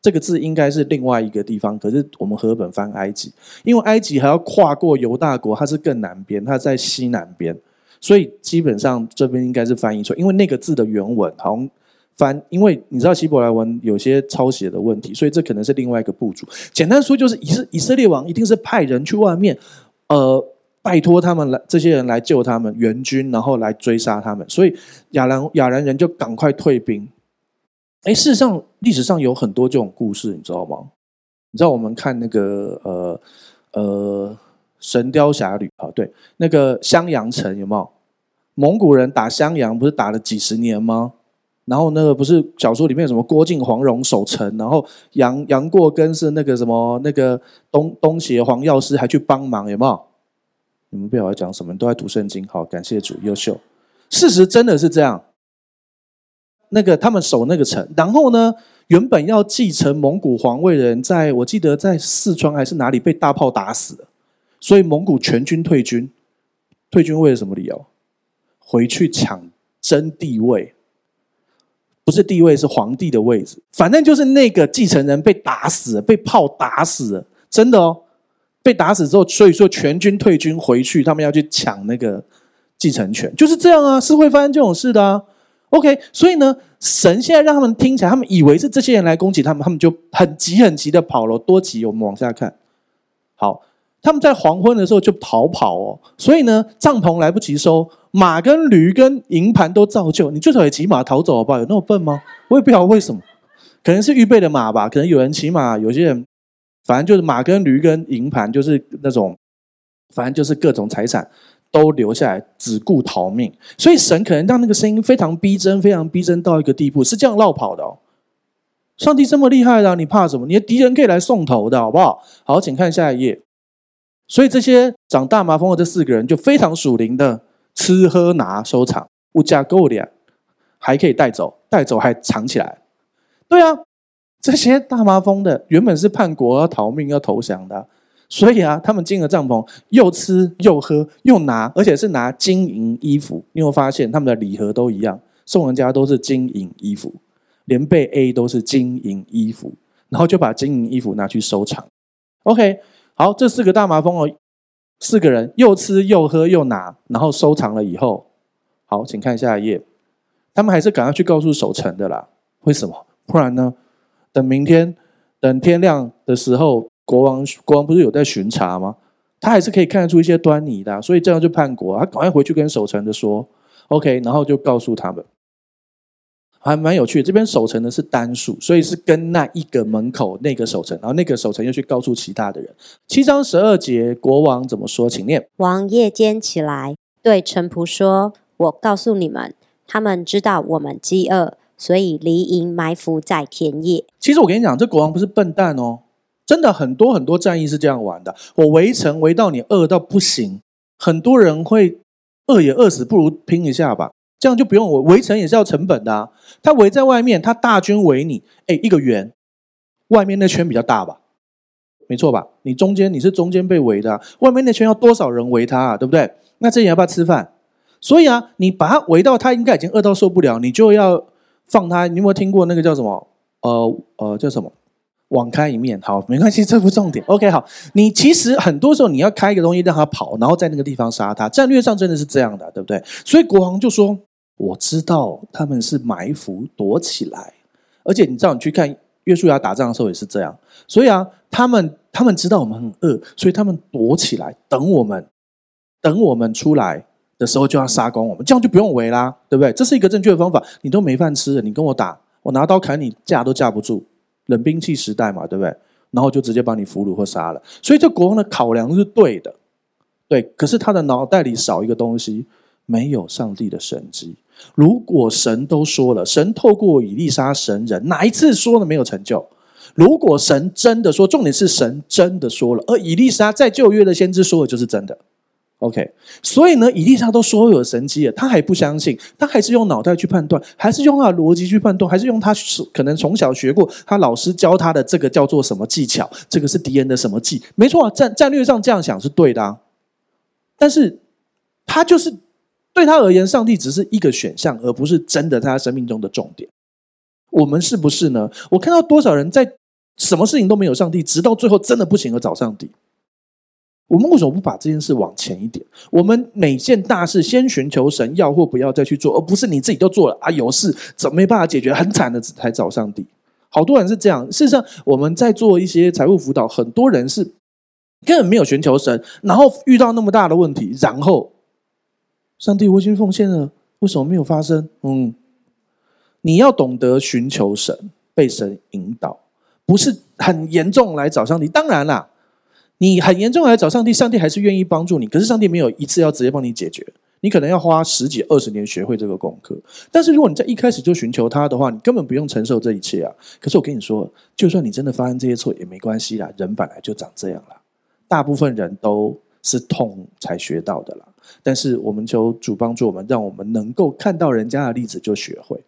这个字应该是另外一个地方。可是我们和本翻埃及，因为埃及还要跨过犹大国，它是更南边，它在西南边，所以基本上这边应该是翻译错。因为那个字的原文好像翻，因为你知道希伯来文有些抄写的问题，所以这可能是另外一个部族。简单说就是以色以色列王一定是派人去外面，呃。拜托他们来，这些人来救他们援军，然后来追杀他们。所以亚兰亚兰人就赶快退兵。哎，事实上历史上有很多这种故事，你知道吗？你知道我们看那个呃呃《神雕侠侣》啊，对，那个襄阳城有没有？蒙古人打襄阳不是打了几十年吗？然后那个不是小说里面有什么郭靖、黄蓉守城，然后杨杨过跟是那个什么那个东东邪黄药师还去帮忙，有没有？你们不要讲什么，都在读圣经。好，感谢主，优秀。事实真的是这样。那个他们守那个城，然后呢，原本要继承蒙古皇位的人，在我记得在四川还是哪里被大炮打死了，所以蒙古全军退军。退军为了什么理由？回去抢争帝位，不是帝位，是皇帝的位置。反正就是那个继承人被打死了，被炮打死了，真的哦。被打死之后，所以说全军退军回去，他们要去抢那个继承权，就是这样啊，是会发生这种事的啊。OK，所以呢，神现在让他们听起来，他们以为是这些人来攻击他们，他们就很急很急的跑了，多急！我们往下看，好，他们在黄昏的时候就逃跑哦，所以呢，帐篷来不及收，马跟驴跟营盘都照旧，你最少也骑马逃走好不好？有那么笨吗？我也不晓得为什么，可能是预备的马吧，可能有人骑马，有些人。反正就是马跟驴跟营盘，就是那种，反正就是各种财产都留下来，只顾逃命。所以神可能让那个声音非常逼真，非常逼真到一个地步，是这样绕跑的哦。上帝这么厉害的，你怕什么？你的敌人可以来送头的，好不好？好，请看下一页。所以这些长大麻风的这四个人就非常属灵的，吃喝拿收藏，物价够点，还可以带走，带走还藏起来。对啊。这些大麻风的原本是叛国要逃命要投降的，所以啊，他们进了帐篷，又吃又喝又拿，而且是拿金银衣服。你有发现他们的礼盒都一样，送人家都是金银衣服，连被 A 都是金银衣服，然后就把金银衣服拿去收藏。OK，好，这四个大麻风哦，四个人又吃又喝又拿，然后收藏了以后，好，请看下一页，他们还是赶快去告诉守城的啦。为什么？不然呢？等明天，等天亮的时候，国王国王不是有在巡查吗？他还是可以看得出一些端倪的，所以这样就叛国。他赶快回去跟守城的说，OK，然后就告诉他们，还蛮有趣的。这边守城的是单数，所以是跟那一个门口那个守城，然后那个守城又去告诉其他的人。七章十二节，国王怎么说？请念。王夜间起来，对臣仆说：“我告诉你们，他们知道我们饥饿。”所以离营埋伏在田野。其实我跟你讲，这国王不是笨蛋哦，真的很多很多战役是这样玩的。我围城围到你饿到不行，很多人会饿也饿死，不如拼一下吧。这样就不用围围城也是要成本的啊。他围在外面，他大军围你，哎，一个圆，外面那圈比较大吧？没错吧？你中间你是中间被围的，外面那圈要多少人围他啊？对不对？那这人要不要吃饭？所以啊，你把他围到他应该已经饿到受不了，你就要。放他，你有没有听过那个叫什么？呃呃，叫什么？网开一面，好，没关系，这不重点。OK，好，你其实很多时候你要开一个东西让他跑，然后在那个地方杀他，战略上真的是这样的，对不对？所以国王就说：“我知道他们是埋伏躲起来，而且你知道，你去看约书亚打仗的时候也是这样。所以啊，他们他们知道我们很饿，所以他们躲起来等我们，等我们出来的时候就要杀光我们，这样就不用围啦，对不对？这是一个正确的方法。你都没饭吃了，你跟我打，我拿刀砍你，架都架不住。”冷兵器时代嘛，对不对？然后就直接把你俘虏或杀了。所以这国王的考量是对的，对。可是他的脑袋里少一个东西，没有上帝的神迹。如果神都说了，神透过以利沙神人，哪一次说了没有成就？如果神真的说，重点是神真的说了，而以利沙在旧约的先知说的就是真的。OK，所以呢，以利沙都说有神迹了，他还不相信，他还是用脑袋去判断，还是用他的逻辑去判断，还是用他可能从小学过，他老师教他的这个叫做什么技巧？这个是敌人的什么计？没错啊，战战略上这样想是对的啊，但是他就是对他而言，上帝只是一个选项，而不是真的在他生命中的重点。我们是不是呢？我看到多少人在什么事情都没有上帝，直到最后真的不行而找上帝。我们为什么不把这件事往前一点？我们每件大事先寻求神要或不要再去做，而不是你自己都做了啊，有事怎么没办法解决，很惨的才找上帝。好多人是这样。事实上，我们在做一些财务辅导，很多人是根本没有寻求神，然后遇到那么大的问题，然后上帝我已经奉献了，为什么没有发生？嗯，你要懂得寻求神，被神引导，不是很严重来找上帝。当然啦。你很严重来找上帝，上帝还是愿意帮助你。可是上帝没有一次要直接帮你解决，你可能要花十几二十年学会这个功课。但是如果你在一开始就寻求他的话，你根本不用承受这一切啊。可是我跟你说，就算你真的发生这些错也没关系啦，人本来就长这样啦。大部分人都是痛才学到的啦。但是我们求主帮助我们，让我们能够看到人家的例子就学会。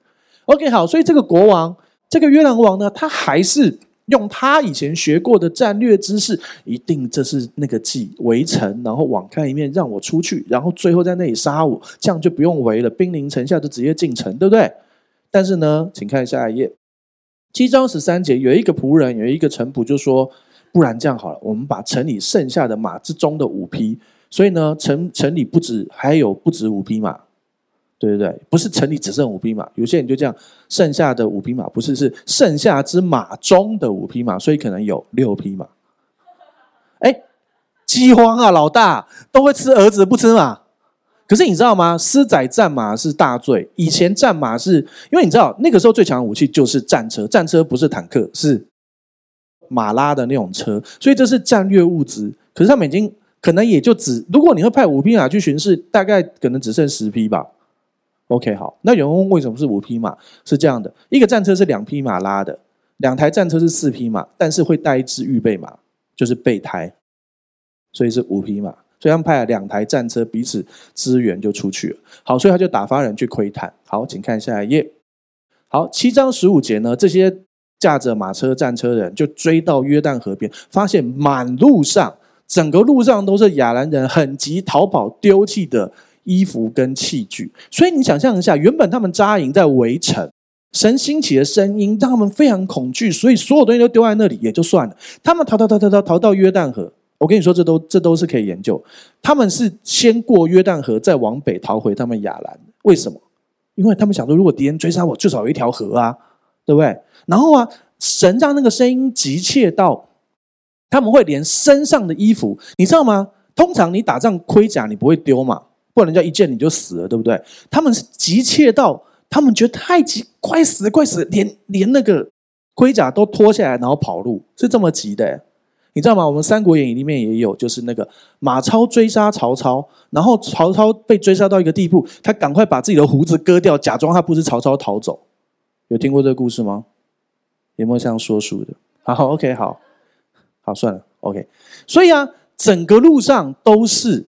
OK，好，所以这个国王，这个约兰王呢，他还是。用他以前学过的战略知识，一定这是那个计围城，然后网开一面让我出去，然后最后在那里杀我，这样就不用围了，兵临城下就直接进城，对不对？但是呢，请看下一页，七章十三节，有一个仆人，有一个臣仆就说：“不然这样好了，我们把城里剩下的马之中的五匹，所以呢，城城里不止还有不止五匹马。”对对对，不是城里只剩五匹马，有些人就这样，剩下的五匹马不是，是剩下之马中的五匹马，所以可能有六匹马。哎，饥荒啊，老大都会吃儿子不吃马。可是你知道吗？私宰战马是大罪。以前战马是因为你知道那个时候最强的武器就是战车，战车不是坦克，是马拉的那种车，所以这是战略物资。可是他们已经可能也就只，如果你会派五匹马去巡视，大概可能只剩十匹吧。OK，好，那有人问为什么是五匹马？是这样的，一个战车是两匹马拉的，两台战车是四匹马，但是会带一支预备马，就是备胎，所以是五匹马。所以他们派了两台战车彼此支援就出去了。好，所以他就打发人去窥探。好，请看下一页。好，七章十五节呢，这些驾着马车战车人就追到约旦河边，发现满路上整个路上都是亚兰人很急逃跑丢弃的。衣服跟器具，所以你想象一下，原本他们扎营在围城，神兴起的声音让他们非常恐惧，所以所有东西都丢在那里也就算了。他们逃逃逃逃逃逃到约旦河，我跟你说，这都这都是可以研究。他们是先过约旦河，再往北逃回他们亚兰。为什么？因为他们想说，如果敌人追杀我，至少有一条河啊，对不对？然后啊，神让那个声音急切到他们会连身上的衣服，你知道吗？通常你打仗盔甲你不会丢嘛。不然人家一见你就死了，对不对？他们是急切到，他们觉得太急，快死，快死，连连那个盔甲都脱下来，然后跑路，是这么急的。你知道吗？我们《三国演义》里面也有，就是那个马超追杀曹操，然后曹操被追杀到一个地步，他赶快把自己的胡子割掉，假装他不是曹操逃走。有听过这个故事吗？有没有像说书的？好，OK，好，好，算了，OK。所以啊，整个路上都是。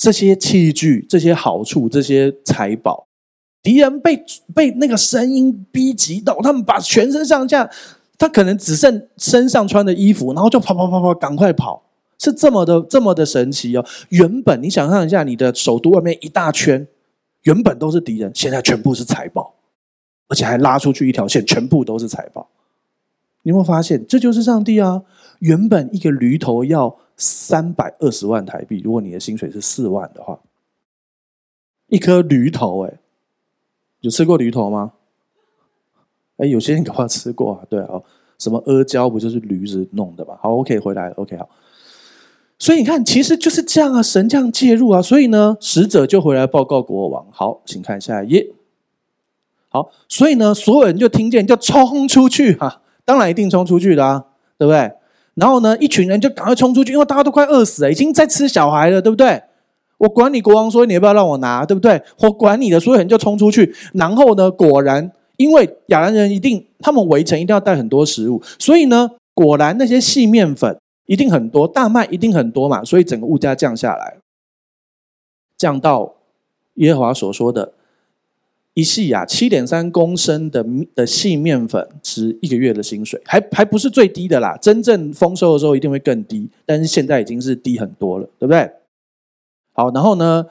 这些器具、这些好处、这些财宝，敌人被被那个声音逼急到，他们把全身上下，他可能只剩身上穿的衣服，然后就跑跑跑跑，赶快跑，是这么的这么的神奇哦。原本你想象一下，你的首都外面一大圈，原本都是敌人，现在全部是财宝，而且还拉出去一条线，全部都是财宝。你有没有发现，这就是上帝啊？原本一个驴头要三百二十万台币，如果你的薪水是四万的话，一颗驴头，哎，有吃过驴头吗？哎，有些人可能吃过啊，对啊，什么阿胶不就是驴子弄的吗？好，OK，回来，OK，好。所以你看，其实就是这样啊，神这样介入啊，所以呢，使者就回来报告国王。好，请看下一页。好，所以呢，所有人就听见，就冲出去哈、当然一定冲出去的啊，对不对？然后呢，一群人就赶快冲出去，因为大家都快饿死了，已经在吃小孩了，对不对？我管你国王说你要不要让我拿，对不对？我管你的，所有人就冲出去。然后呢，果然，因为亚兰人一定他们围城一定要带很多食物，所以呢，果然那些细面粉。一定很多，大麦一定很多嘛，所以整个物价降下来，降到耶和华所说的一细啊，七点三公升的的细面粉值一个月的薪水，还还不是最低的啦，真正丰收的时候一定会更低，但是现在已经是低很多了，对不对？好，然后呢，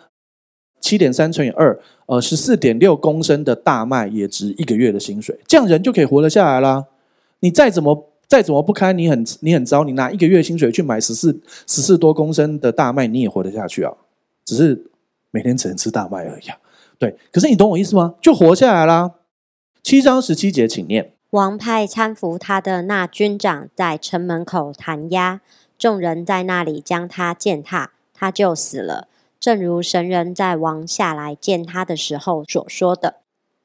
七点三乘以二，呃，十四点六公升的大麦也值一个月的薪水，这样人就可以活得下来啦。你再怎么。再怎么不堪，你很你很糟，你拿一个月薪水去买十四十四多公升的大麦，你也活得下去啊？只是每天只能吃大麦而已啊。对，可是你懂我意思吗？就活下来啦。七章十七节，请念。王派搀扶他的那军长在城门口弹压，众人在那里将他践踏，他就死了。正如神人在王下来见他的时候所说的。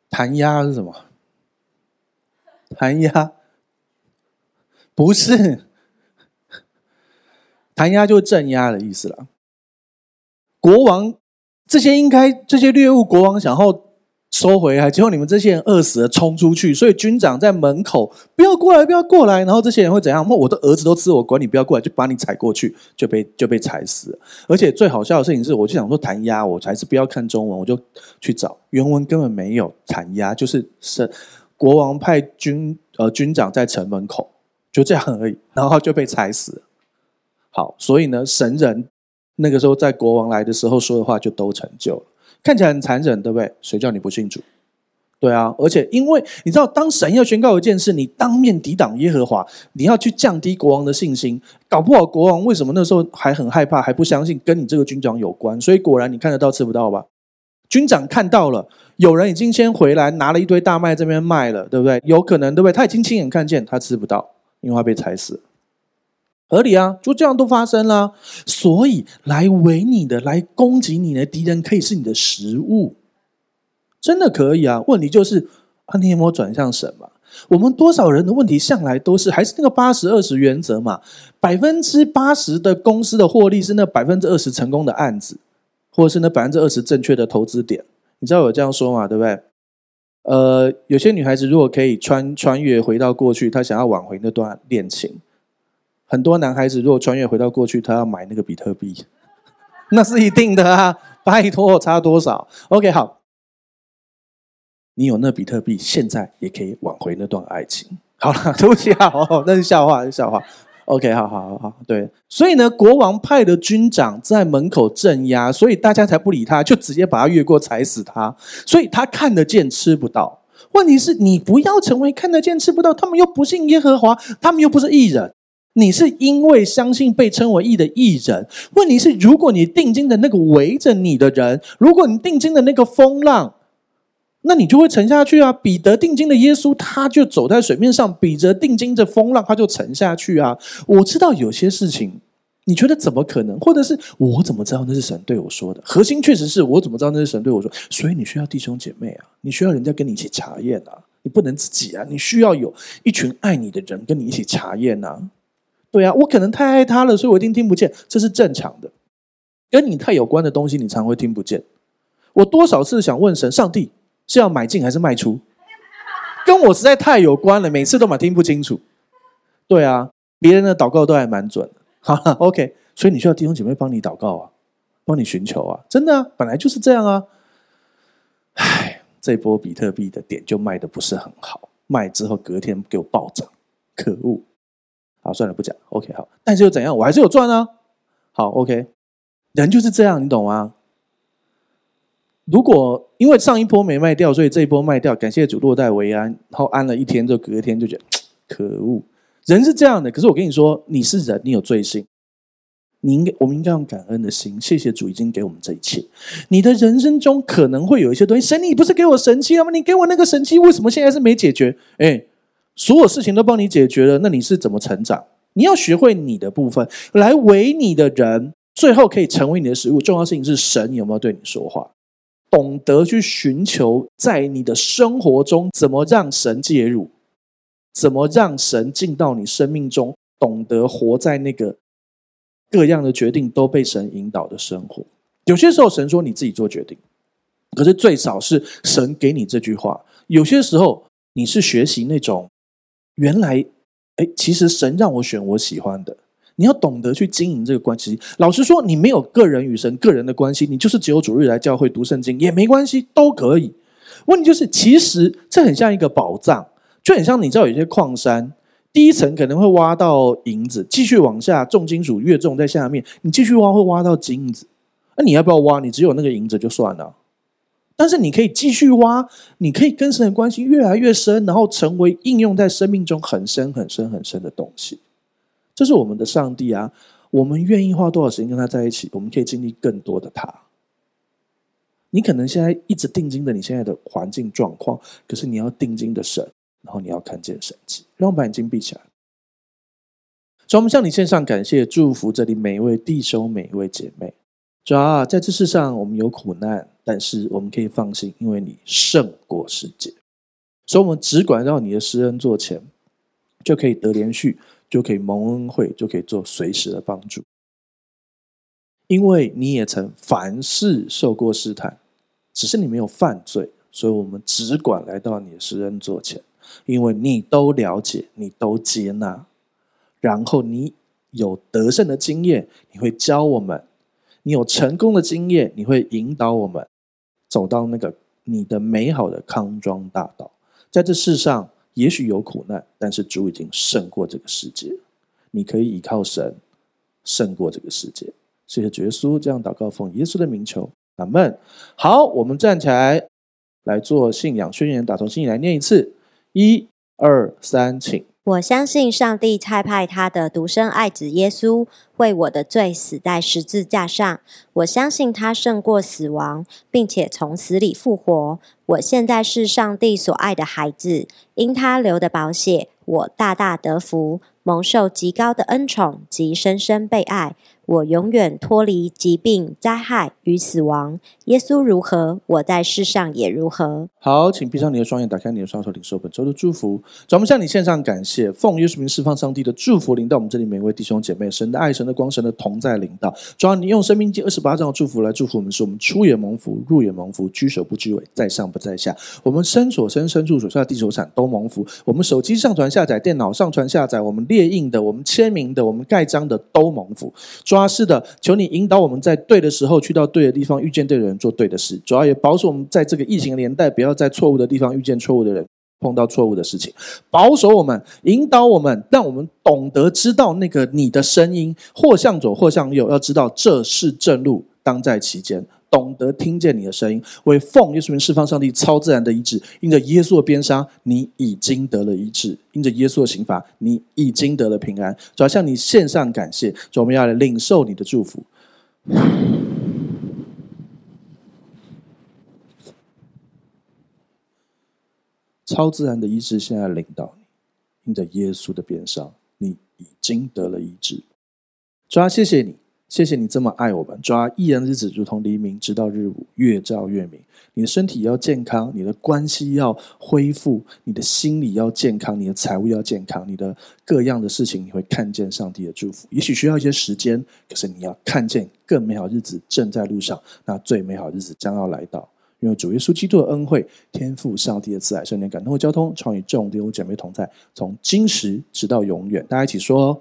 弹压是什么？弹压。不是，弹压就镇压的意思了。国王这些应该这些猎物，国王想要收回来，结果你们这些人饿死了，冲出去，所以军长在门口不要过来，不要过来。然后这些人会怎样？我的儿子都吃，我管你不要过来，就把你踩过去，就被就被踩死了。而且最好笑的事情是，我就想说弹压，我还是不要看中文，我就去找原文，根本没有弹压，就是是国王派军呃军长在城门口。就这样而已，然后就被踩死了。好，所以呢，神人那个时候在国王来的时候说的话就都成就了。看起来很残忍，对不对？谁叫你不信主？对啊，而且因为你知道，当神要宣告一件事，你当面抵挡耶和华，你要去降低国王的信心，搞不好国王为什么那时候还很害怕，还不相信跟你这个军长有关？所以果然你看得到吃不到吧？军长看到了，有人已经先回来拿了一堆大麦这边卖了，对不对？有可能，对不对？他已经亲眼看见，他吃不到。因为他被踩死，合理啊，就这样都发生了。所以来围你的、来攻击你的敌人，可以是你的食物，真的可以啊。问题就是啊，你有没有转向神嘛？我们多少人的问题向来都是还是那个八十二十原则嘛？百分之八十的公司的获利是那百分之二十成功的案子，或者是那百分之二十正确的投资点。你知道我这样说嘛？对不对？呃，有些女孩子如果可以穿穿越回到过去，她想要挽回那段恋情；很多男孩子如果穿越回到过去，他要买那个比特币，那是一定的啊！拜托，差多少？OK，好，你有那比特币，现在也可以挽回那段爱情。好了，对不起啊，哦，那是笑话，是笑话。OK，好好好好，对，所以呢，国王派的军长在门口镇压，所以大家才不理他，就直接把他越过，踩死他。所以他看得见，吃不到。问题是你不要成为看得见吃不到，他们又不信耶和华，他们又不是艺人。你是因为相信被称为义的义人。问题是，如果你定睛的那个围着你的人，如果你定睛的那个风浪。那你就会沉下去啊！彼得定睛的耶稣，他就走在水面上；彼得定睛着风浪，他就沉下去啊！我知道有些事情，你觉得怎么可能？或者是我怎么知道那是神对我说的？核心确实是我怎么知道那是神对我说？所以你需要弟兄姐妹啊，你需要人家跟你一起查验啊，你不能自己啊，你需要有一群爱你的人跟你一起查验啊。对啊，我可能太爱他了，所以我一定听不见，这是正常的。跟你太有关的东西，你常会听不见。我多少次想问神，上帝。是要买进还是卖出？跟我实在太有关了，每次都嘛听不清楚。对啊，别人的祷告都还蛮准的。好，OK，所以你需要弟兄姐妹帮你祷告啊，帮你寻求啊，真的啊，本来就是这样啊。唉，这波比特币的点就卖的不是很好，卖之后隔天给我暴涨，可恶！好，算了，不讲。OK，好，但是又怎样？我还是有赚啊。好，OK，人就是这样，你懂吗？如果因为上一波没卖掉，所以这一波卖掉，感谢主落袋为安，然后安了一天，就隔天就觉得可恶，人是这样的。可是我跟你说，你是人，你有罪性，你应该，我们应该用感恩的心，谢谢主已经给我们这一切。你的人生中可能会有一些东西，神，你不是给我神器了吗？你给我那个神器，为什么现在是没解决？哎，所有事情都帮你解决了，那你是怎么成长？你要学会你的部分，来为你的人，最后可以成为你的食物。重要事情是神有没有对你说话？懂得去寻求，在你的生活中怎么让神介入，怎么让神进到你生命中，懂得活在那个各样的决定都被神引导的生活。有些时候神说你自己做决定，可是最少是神给你这句话。有些时候你是学习那种原来，哎，其实神让我选我喜欢的。你要懂得去经营这个关系。老实说，你没有个人与神个人的关系，你就是只有主日来教会读圣经也没关系，都可以。问题就是，其实这很像一个宝藏，就很像你知道有些矿山，第一层可能会挖到银子，继续往下重金属越重，在下面你继续挖会挖到金子。那你要不要挖？你只有那个银子就算了。但是你可以继续挖，你可以跟神的关系越来越深，然后成为应用在生命中很深很深很深的东西。这是我们的上帝啊！我们愿意花多少时间跟他在一起，我们可以经历更多的他。你可能现在一直定睛的你现在的环境状况，可是你要定睛的神，然后你要看见神迹。让我们把眼睛闭起来。主，我们向你献上感谢、祝福，这里每一位弟兄、每一位姐妹。主啊，在这世上我们有苦难，但是我们可以放心，因为你胜过世界。所以，我们只管到你的施恩座前，就可以得连续。就可以蒙恩惠，就可以做随时的帮助，因为你也曾凡事受过试探，只是你没有犯罪，所以我们只管来到你的施恩座前，因为你都了解，你都接纳，然后你有得胜的经验，你会教我们；你有成功的经验，你会引导我们走到那个你的美好的康庄大道，在这世上。也许有苦难，但是主已经胜过这个世界。你可以依靠神胜过这个世界。谢谢主耶稣，这样祷告奉耶稣的名求，阿门。好，我们站起来来做信仰宣言，打从心里来念一次：一、二、三，请。我相信上帝差派他的独生爱子耶稣为我的罪死在十字架上。我相信他胜过死亡，并且从死里复活。我现在是上帝所爱的孩子，因他流的宝血，我大大得福，蒙受极高的恩宠及深深被爱。我永远脱离疾病、灾害与死亡。耶稣如何，我在世上也如何。好，请闭上你的双眼，打开你的双手，领受本周的祝福。主，我们向你献上感谢，奉耶稣名释放上帝的祝福，领到我们这里每一位弟兄姐妹。神的爱、神的光、神的同在领到。主啊，你用生命记二十八章的祝福来祝福我们，使我们出也蒙福，入也蒙福，居首不居尾，在上不在下。我们身所生、身处所下的地球产都蒙福。我们手机上传下载、电脑上传下载，我们列印的、我们签名的、我们盖章的都蒙福。抓是的，求你引导我们在对的时候去到对的地方，遇见对的人，做对的事。主要也保守我们在这个疫情年代，不要在错误的地方遇见错误的人，碰到错误的事情。保守我们，引导我们，让我们懂得知道那个你的声音，或向左，或向右，要知道这是正路，当在其间。懂得听见你的声音，为奉耶稣名释放上帝超自然的医治。因着耶稣的鞭伤，你已经得了医治；因着耶稣的刑罚，你已经得了平安。主要向你献上感谢，主，我们要来领受你的祝福。超自然的医治现在领导你，因着耶稣的鞭伤，你已经得了医治。主要谢谢你。谢谢你这么爱我们，抓一，人日子如同黎明，直到日午，越照越明。你的身体要健康，你的关系要恢复，你的心理要健康，你的财务要健康，你的各样的事情，你会看见上帝的祝福。也许需要一些时间，可是你要看见更美好日子正在路上，那最美好日子将要来到。因为主耶稣基督的恩惠、天父上帝的慈爱、圣灵感动和交通，常与众弟兄姐妹同在，从今时直到永远。大家一起说。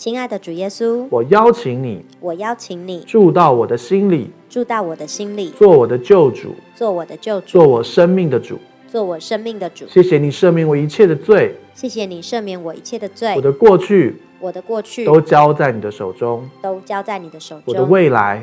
亲爱的主耶稣，我邀请你，我邀请你住到我的心里，住到我的心里，做我的救主，做我的救主，做我生命的主。做我生命的主。谢谢你赦免我一切的罪，谢谢你赦免我一切的罪。我的过去，我的过去都交在你的手中，都交在你的手中。我的未来，